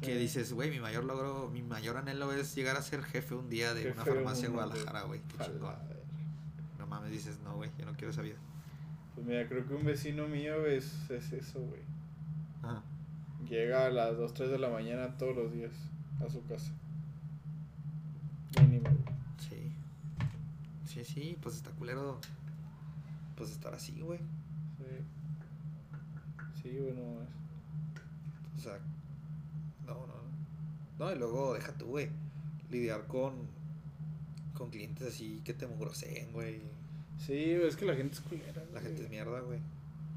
Que dices, güey, mi mayor logro, mi mayor anhelo es llegar a ser jefe un día de una farmacia en Guadalajara, güey. Qué chingón. No mames, dices, no, güey, yo no quiero esa vida.
Pues mira, creo que un vecino mío es, es eso, güey.
Ajá.
Llega a las 2, 3 de la mañana todos los días a su casa. Mínimo.
Sí. Sí, sí, pues está culero. Pues estar así, güey.
Sí. Sí, güey, no mames.
O sea, no, no. No, No, y luego deja tú, güey. Lidiar con. Con clientes así que te mugroseen, güey.
Sí, es que la gente es culera.
La
güey.
gente es mierda, güey.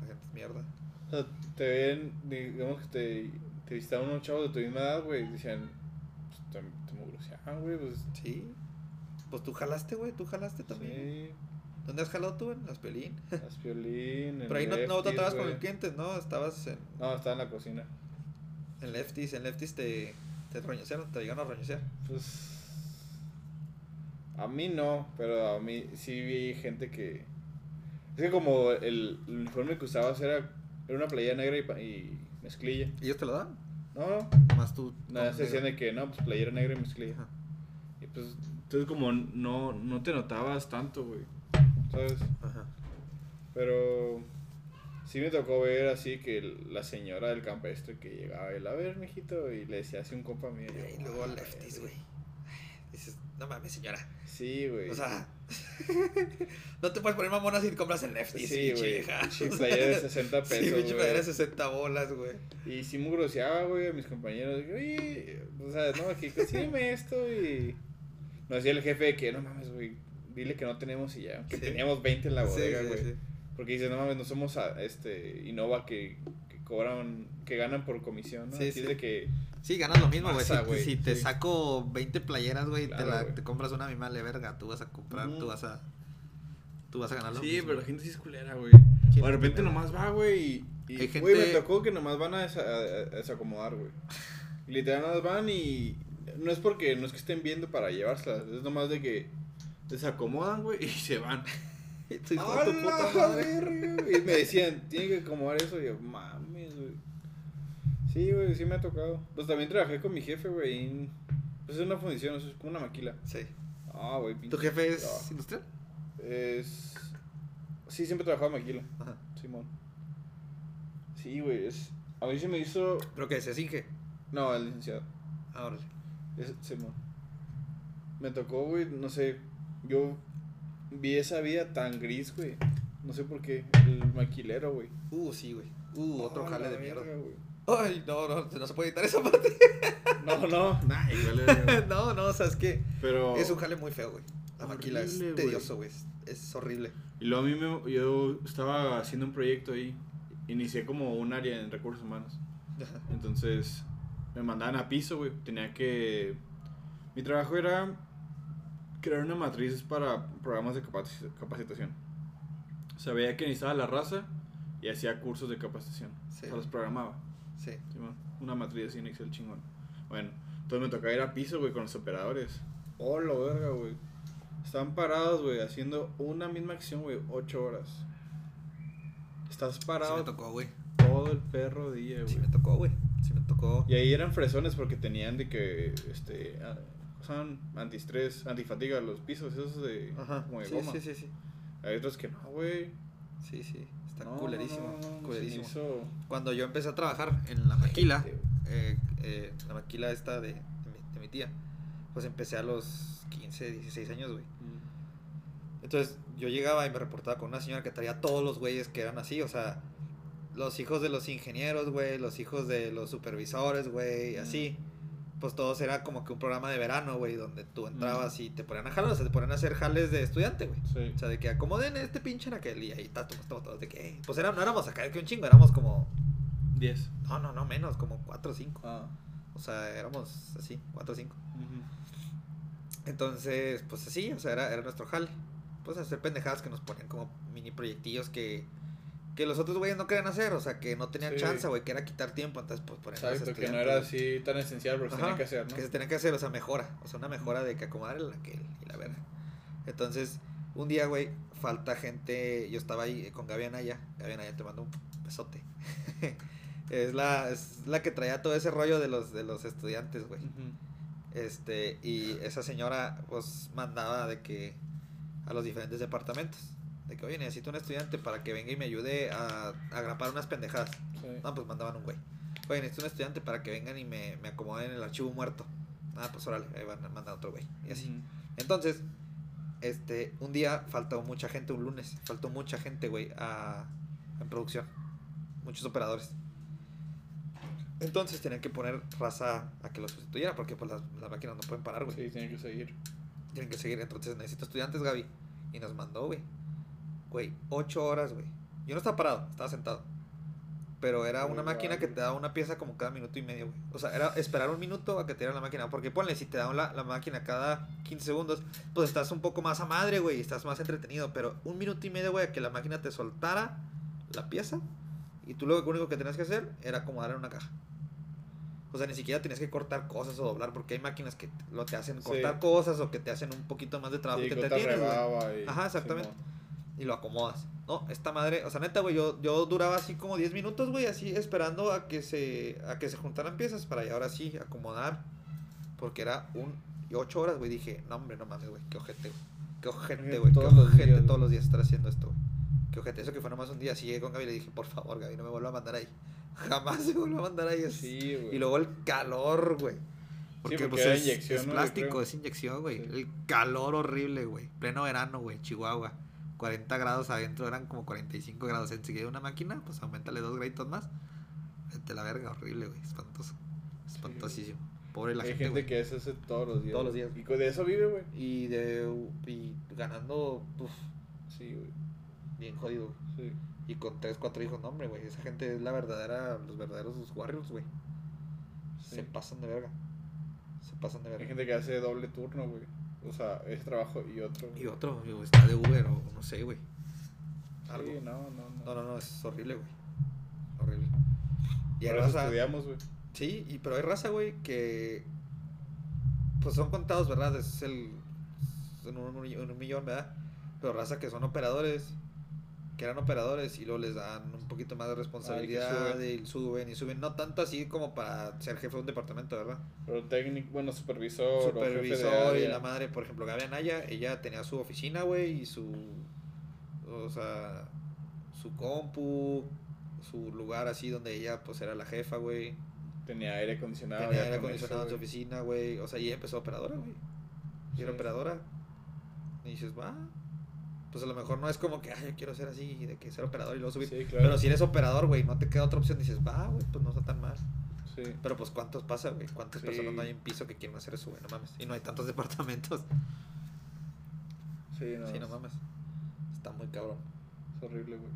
La gente es mierda.
O sea, te ven, digamos que te, te visitaban unos chavos de tu misma edad, güey, y decían, pues, te, te mugroseaban, güey, pues.
Sí. Pues tú jalaste, güey. Tú jalaste también.
Sí,
¿Dónde has jalado tú? En las pelín.
las violín.
Pero ahí no, no tratabas con el cliente, ¿no? Estabas en,
No, estaba en la cocina.
en lefties. En lefties te, te roñosearon, te llegaron a roñosear.
Pues. A mí no, pero a mí sí vi gente que. Es que como el, el uniforme que usabas era, era una playera negra y, mezclilla.
¿Y ellos te lo dan?
No, no.
Nomás tú.
Nada, se decían de que no, pues playera negra y mezclilla.
Ajá.
Y pues, entonces como no, no te notabas tanto, güey. ¿Sabes?
Ajá.
Pero sí me tocó ver así que el- la señora del campestre que llegaba él, a ver, mijito, y le decía así un compa mío.
Y luego
"Ah,
lefties, güey. Dices, no mames, señora.
Sí, güey.
O sea, no te puedes poner mamona si compras en lefties,
sí,
pinche
güey. Sí, playera de 60
Sí,
pesos,
pinche
güey.
playera de 60 bolas, güey.
Y sí me groseaba, güey, a mis compañeros. Oye, o sea, no, aquí consígueme esto y... Nos decía el jefe que, no mames, güey, dile que no tenemos y ya. Que
Sí.
teníamos 20 en la bodega,
sí,
güey.
sí.
Porque dice, no mames, no somos a- este Innova que, que cobran, que ganan por comisión, ¿no?
Sí,
Así
sí.
de que...
Sí, ganas lo mismo, güey. Si, te
sí.
saco 20 playeras, güey, te,
Claro,
la-
güey.
te compras una misma de verga. Tú vas a comprar, tú vas a. Tú vas a ganar lo
Sí,
mismo.
pero la gente sí es culera, güey.
¿Quién
O de repente nomás va, güey, y... y
Hay
Güey, me tocó que nomás van a, desa- a- a desacomodar, güey. Literal, nomás van y... No es porque, no es que estén viendo para llevárselas, es nomás de que desacomodan, güey, y se van.
Tu hijo
¡A
de tu
la
puta madre.
Y me decían, tienen que acomodar eso, y yo, mames, güey. Sí, güey, sí me ha tocado. Pues también trabajé con mi jefe, güey, y... Pues es una fundición, eso es como una maquila.
Sí.
Ah, güey,
¿Tu jefe es
Ah.
industrial?
Es... Sí, siempre trabajaba en maquila.
Ajá.
Simón. Sí, güey, es... A mí se me hizo...
¿Pero qué? ¿Se Inge?
No, el licenciado.
Ah, órale.
Es Simón. Me tocó, güey, no sé. Yo vi esa vida tan gris, güey. No sé por qué. El maquilero, güey.
Uh, sí, güey. Uh, otro jale de
verga,
mierda.
güey.
Ay, no, no, no se puede editar esa parte.
No, no. Nah, igual
no, no, o sea, es que
Pero...
es un jale muy feo, güey. La maquila es tedioso, güey. Es, es horrible.
Y luego a mí me... Yo estaba haciendo un proyecto ahí. Inicié como un área en recursos humanos. Entonces me mandaban a piso, güey. Tenía que... Mi trabajo era crear una matriz para programas de capaci- capacitación. Veía que necesitaba la raza y hacía cursos de capacitación.
Sí.
O sea, los programaba.
Sí.
Una matriz así en Excel chingón. Bueno, entonces me tocaba ir a piso, güey, con los operadores. Oh, la verga, güey. Estaban parados, güey, haciendo una misma acción, güey, ocho horas. Estás
Sí
parado
me tocó, güey.
todo el perro día, güey.
Sí me tocó, güey. Sí me tocó.
Y ahí eran fresones porque tenían de que, este, usaban antiestrés, antifatiga los pisos, esos de,
Ajá.
como de
Sí,
goma.
sí, sí, sí.
Hay otros que no, güey.
Sí, sí. Está
No,
culerísimo.
no, hizo-
Cuando yo empecé a trabajar en la maquila, eh, eh, la maquila esta de, de, mi, de mi tía, pues empecé a los 15, 16 años, güey. Entonces yo llegaba y me reportaba con una señora que traía todos los güeyes que eran así, o sea, los hijos de los ingenieros, güey, los hijos de los supervisores, güey, así. Pues todos era como que un programa de verano, güey, donde tú entrabas y te ponían a jalar, o sea, te ponían a hacer jales de estudiante, güey.
Sí.
O sea, de que acomoden este pinche en aquel y ahí está, estamos todos de que, pues era, no éramos acá que un chingo, éramos como,
10.
no, no, no, menos, como 4 o 5.
Ah.
O sea, éramos así, 4 o 5.
ujú.
Entonces, pues así, o sea, era, era nuestro jale. Pues hacer pendejadas que nos ponían como mini proyectillos que, que los otros güeyes no querían hacer, o sea, que no tenían
Sí.
chance, güey, que era quitar tiempo, entonces pues los
Exacto, que no era así tan esencial, pero se tenía que hacer, ¿no?
Que se tenía que hacer, o sea, mejora, o sea, una mejora de que acomodar el aquel y la verga. Entonces, un día, güey, falta gente, yo estaba ahí con Gaby Anaya, Gaby Anaya te mando un besote. es la es la que traía todo ese rollo de los de los estudiantes, güey. Este, y esa señora pues mandaba de que a los diferentes departamentos, de que, oye, necesito un estudiante para que venga y me ayude a, a grapar unas pendejadas.
Sí.
No, pues mandaban un güey. Oye, necesito un estudiante para que vengan y me, me acomoden el archivo muerto. Ah, pues órale, ahí van a mandar otro güey. Y así. Entonces, este, un día faltó mucha gente, un lunes, faltó mucha gente, güey, a, en producción. Muchos operadores. Entonces tenían que poner raza a que lo sustituyera, porque pues las, las máquinas no pueden parar, güey.
Sí, tiene que seguir.
Tienen que seguir. Entonces necesito estudiantes, Gaby. Y nos mandó, güey. Güey, ocho horas, güey. Yo no estaba parado, estaba sentado. Pero era una máquina que te daba una pieza como cada minuto y medio, güey. O sea, era esperar un minuto a que te diera la máquina. Porque ponle, si te dan la, la máquina cada 15 segundos, pues estás un poco más a madre, güey. y Estás más entretenido. Pero un minuto y medio, güey, a que la máquina te soltara la pieza. Y tú lo único que tenías que hacer era acomodar en una caja. O sea, ni siquiera tenías que cortar cosas o doblar. Porque hay máquinas que lo te hacen
Sí.
cortar cosas o que te hacen un poquito más de trabajo
Sí, que te y-
Ajá, exactamente. Y lo acomodas. No, esta madre, o sea, neta, güey, yo, yo duraba así como 10 minutos, güey, así esperando a que se a que se juntaran piezas para ya ahora sí acomodar. Porque era un y ocho horas, güey, dije, no, hombre, no mames, güey, qué ojete, güey. Qué ojete, güey, qué ojete todos los días estar haciendo esto, güey. Qué ojete, eso que fue nomás un día, así llegué con Gaby y le dije, por favor, Gaby, no me vuelva a mandar ahí. Jamás se vuelva a mandar ahí. es-
Sí, güey.
y luego el calor, güey. Porque,
porque
pues es, es plástico, es inyección, güey.
Sí.
El calor horrible, güey. Pleno verano, güey. Chihuahua. 40 grados adentro eran como 45 grados. Enseguida una máquina, pues aumentale dos graditos más. Vete la verga, horrible, güey. Espantoso. Espantosísimo. Pobre la
Hay
gente,
gente que hace eso todos los días.
Todos los días.
Y de eso vive, güey.
Y de y ganando, uf,
Sí, güey.
bien jodido. güey.
Sí.
Y con 3, 4 hijos, no, hombre, güey. Esa gente es la verdadera, los verdaderos warriors, güey.
Sí.
Se pasan de verga. Se pasan de
Hay
verga.
gente que hace doble turno, güey. O sea, ese trabajo y otro.
Y otro, digo, está de Uber o no sé, güey. Algo.
Sí, no, no, no.
No, no, no, es horrible, güey. Horrible. Y hay
eso
raza.
estudiamos, güey.
Sí, y, pero hay raza, güey, que. Pues son contados, ¿verdad? Es el. Un, en un millón, ¿verdad? Pero raza que son operadores. Que eran operadores y luego les dan un poquito más de responsabilidad
suben.
y suben y suben. No tanto así como para ser jefe de un departamento, ¿verdad?
Pero técnico, bueno, supervisor.
supervisor y la madre, por ejemplo, Gaby Anaya, ella tenía su oficina, güey, y su, o sea, su compu, su lugar así donde ella, pues, era la jefa, güey.
Tenía aire acondicionado.
Tenía aire
con
acondicionado en su oficina, güey. O sea, y ella empezó operadora, güey. Y era
Sí.
operadora. Y dices, va. Pues a lo mejor no es como que, ay, yo quiero ser así, de que ser operador y luego subir.
Sí, claro.
Pero si eres operador, güey, no te queda otra opción. Dices, va, güey, pues no está tan mal.
Sí.
Pero pues, ¿cuántos pasa, güey? ¿Cuántas
Sí.
personas no hay en piso que quieren hacer eso, güey? No mames. Y no hay tantos departamentos.
Sí, no.
Sí, no mames. Está muy cabrón.
Es horrible, güey.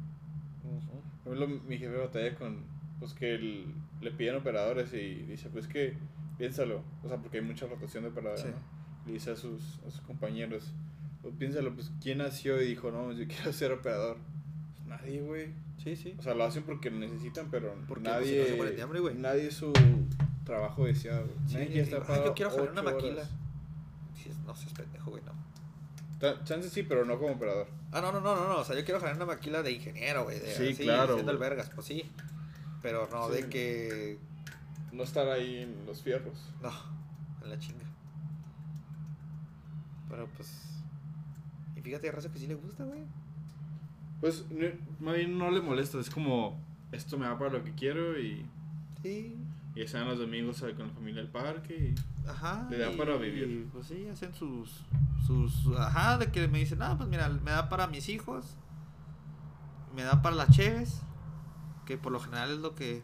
Por ejemplo, mi jefe batalla con, pues que el- le piden operadores y dice, pues que, piénsalo, o sea, porque hay mucha rotación de operadores. ¿no? Le dice a sus, a sus compañeros, pues piénsalo, pues, ¿quién nació y dijo, no, yo quiero ser operador? nadie, güey.
Sí, sí.
O sea, lo hacen porque lo necesitan, pero
Porque, pues,
nadie.
no se de hambre, güey.
Nadie es su trabajo deseado.
Sí,
nadie estar
"Ay, yo quiero jalar una maquila". Sí, es- no seas pendejo, güey, no.
Ta- Chance sí, pero no como operador.
Ah, no, no, no, no, no. O sea, yo quiero jalar una maquila de ingeniero, güey. de-
Sí,
así,
claro, güey.
vergas, pues sí. Pero no
Sí.
de que.
No estar ahí en los fierros.
No, en la chinga. Pero pues. Fíjate, raza que sí le gusta, güey.
Pues, no, más bien no le molesta. Es como, esto me da para lo que quiero y,
Sí.
y están los domingos eh, con la familia al parque. Y,
Ajá.
Le da
y-
para vivir.
y, pues sí, hacen sus. sus ajá, de que me dicen, ah, pues mira, me da para mis hijos. Me da para las cheves. Que por lo general es lo que.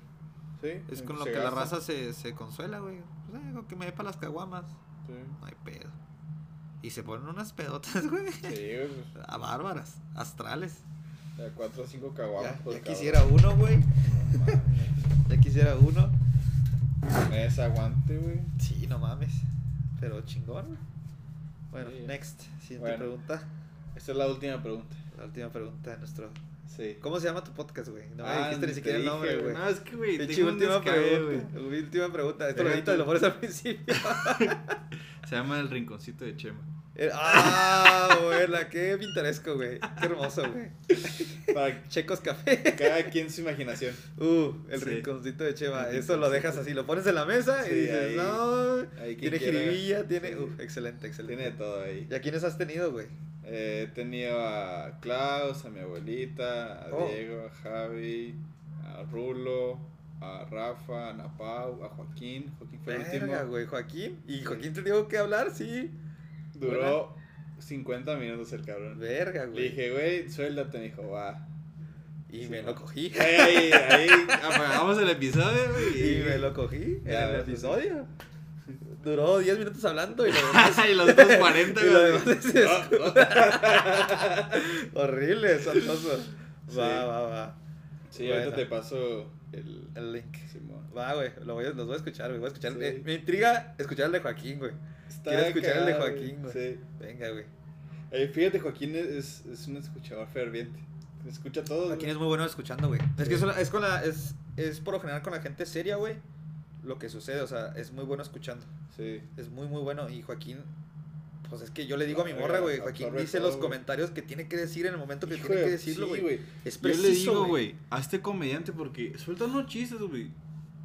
sí,
Es con lo que la
gasta.
raza se, se consuela, güey. Pues, eh, que me dé para las caguamas.
Sí,
No hay pedo. Y se ponen unas pedotas, güey.
sí güey. pues,
A bárbaras, astrales.
De 4 o 5 caguamas.
Ya, quisiera uno, güey.
No.
Ya quisiera uno.
Es aguante, güey.
Sí, no mames. Pero chingón. güey. Bueno,
Sí.
next. Siguiente
Bueno.
pregunta.
Esta es la última pregunta.
La última pregunta de nuestro.
Sí.
¿Cómo se llama tu podcast, güey? No me
Ah,
dijiste ni siquiera el nombre, güey.
No, es que, güey,
última pregunta.
güey.
Última pregunta. Esto lo y lo
tu-
pones al principio.
Se llama El Rinconcito de Chema.
Eh, ah, buena. Qué pintoresco, güey. Qué hermoso, güey.
Para
Checos Café.
cada quien su imaginación.
Uh, el
Sí.
rinconcito de Cheva.
El
Eso lo dejas así, lo pones en la mesa
Sí,
y dices,
ahí-
no.
Ahí
Tiene jiribilla, tiene.
Sí.
Uh, excelente, excelente.
Tiene de todo ahí.
¿Y a quiénes has tenido, güey?
Eh, he tenido a Klaus, a mi abuelita, a
Oh.
Diego, a Javi, a Rulo, a Rafa, a Napau, a Joaquín. Joaquín fue el
Verga,
último.
güey. Joaquín. ¿Y Joaquín te digo que hablar? Sí.
Duró 50 minutos el cabrón.
Verga,
Le
güey.
dije, güey, suéltate, me dijo, va.
Y
Sí,
me lo cogí.
Ahí, ahí, ahí apagamos el episodio, güey.
Y me lo cogí en
Ya,
el
eso sí.
episodio. Duró 10 minutos hablando y lo demás.
y los otros 40,
y lo
güey.
es-. Horrible, espantoso.
Sí.
Va, va, va.
Sí,
Bueno.
ahorita te paso el...
El link.
Simón.
Va, güey. Lo voy a, los voy a escuchar, güey. Voy a escuchar.
Sí.
eh, me intriga escuchar el de Joaquín, güey.
Está
Quiero escuchar el de Joaquín, güey.
Sí.
Venga, güey.
Eh, fíjate, Joaquín es, es un escuchador ferviente. Escucha todo.
Joaquín es muy bueno escuchando, güey. Es que eso es con la. Es, es por lo general con la gente seria, güey. Lo que sucede, o sea, es muy bueno escuchando.
Sí.
Es muy, muy bueno. Y Joaquín. Pues es que yo le digo a mi
Ah,
morra, güey. Joaquín dice
todo,
los comentarios que tiene que decir en el momento que
Hijo
tiene que
de-
decirlo,
sí,
güey. es
Yo le digo, güey, hazte comediante porque suelta unos chistes, güey.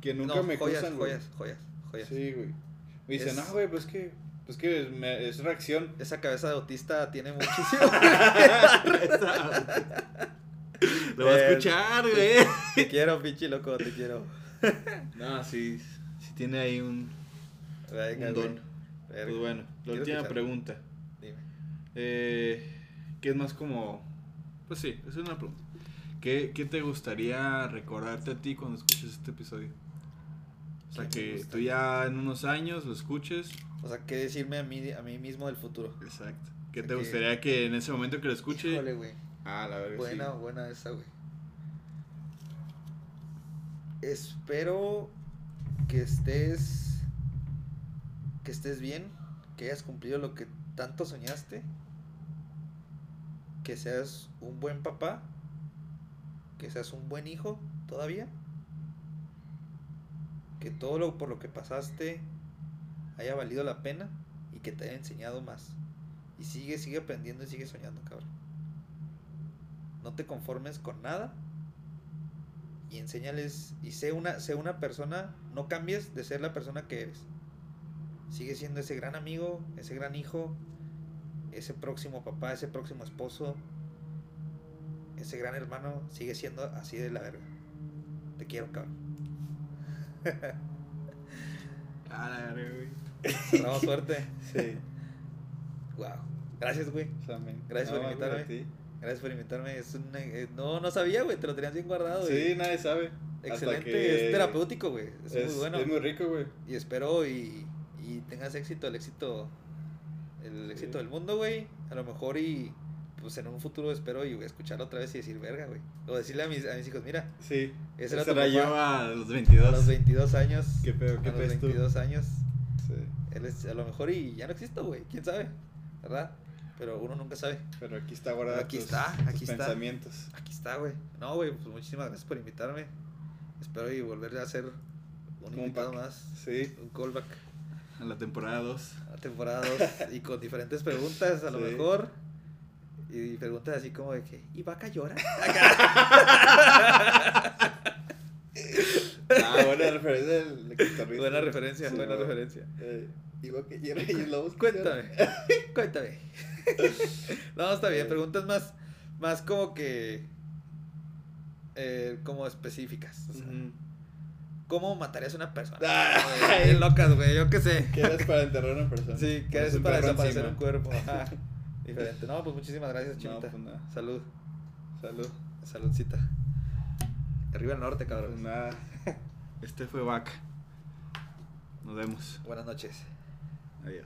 Que nunca
No,
me
joyas,
cruzan, güey.
joyas, joyas, joyas.
Sí, güey. Me dicen,
Es-
no, güey, pues que, pues que es, me- es reacción.
Esa cabeza de autista tiene muchísimo.
Lo va a escuchar, güey.
te quiero, pinche loco, te quiero.
No, sí, sí tiene ahí un,
Venga,
un don. Pues bueno, la última
escuchar.
pregunta.
Dime.
Eh, ¿Qué es más como...? Pues sí, es una pregunta. ¿Qué, ¿Qué te gustaría recordarte a ti cuando escuches este episodio? O sea,
¿Qué me
que tú ya en unos años lo escuches.
O sea, ¿qué decirme a mí, a mí mismo del futuro?
Exacto. ¿Qué
sea,
te
que-
gustaría que en ese momento que lo escuche...
Híjole, güey.
Ah, la verdad
Buena,
sí.
buena esa, güey. Espero que estés. Que estés bien. Que hayas cumplido lo que tanto soñaste. Que seas un buen papá. Que seas un buen hijo todavía. Que todo lo por lo que pasaste haya valido la pena y que te haya enseñado más. Y sigue, sigue aprendiendo y sigue soñando, cabrón. No te conformes con nada. Y enséñales. Y sé una, sé una persona. No cambies de ser la persona que eres. Sigue siendo ese gran amigo, ese gran hijo, ese próximo papá, ese próximo esposo, ese gran hermano. Sigue siendo así de la verga. Te quiero, cabrón.
Ah, la verga, güey.
Cerramos fuerte.
Sí.
Wow. Gracias, güey. Gracias por invitarme.
a.
Gracias por invitarme. Es un, eh, no, no sabía, güey. Te lo tenías bien guardado.
Sí,
güey.
nadie sabe.
Excelente.
que
Es terapéutico, güey. Es,
Es,
muy bueno.
es muy rico, güey.
Y espero y, y tengas éxito, el éxito, el
Sí.
éxito del mundo, güey. A lo mejor y pues en un futuro espero y escucharlo otra vez y decir verga, güey. O decirle a mis, a mis hijos, mira,
Sí.
ese era tu
la
papá
yo a los
a
22.
los 22 años.
Qué pedo, qué
a los
pedo tú.
22 años.
Sí.
Él es, a lo mejor y ya no existo, güey. ¿Quién sabe? ¿Verdad? Pero uno nunca sabe.
Pero aquí está guardado
Aquí
tus,
está,
tus
aquí está.
pensamientos.
Aquí está, güey. No, güey, pues muchísimas gracias por invitarme. Espero y volver a hacer un invitado más.
Sí,
Un callback
a la temporada 2.
a temporada 2 y con diferentes preguntas, a lo mejor. Y preguntas así como de que, ¿y vaca llora?
Ah, buena referencia del guitarrista.
buena referencia,
Sí,
buena
bueno.
referencia.
Eh, igual que Jerry y el lobo.
Cuéntame, cuéntame. No, está bien,
Eh.
preguntas más, más como que, eh, como específicas. o sea. ¿Cómo matarías a una persona?
Ay.
Bien locas, güey, yo qué sé.
¿Qué eres para enterrar a una persona?
Sí, ¿qué
Pones
es
un
para desaparecer
encima.
un cuerpo? Ajá. Diferente. No, pues muchísimas gracias,
No,
Chinita.
pues nada.
Salud.
Salud.
Saludcita. Arriba el norte,
Pues
cabrón.
nada. Este fue Vaca. Nos vemos.
Buenas noches.
Adiós.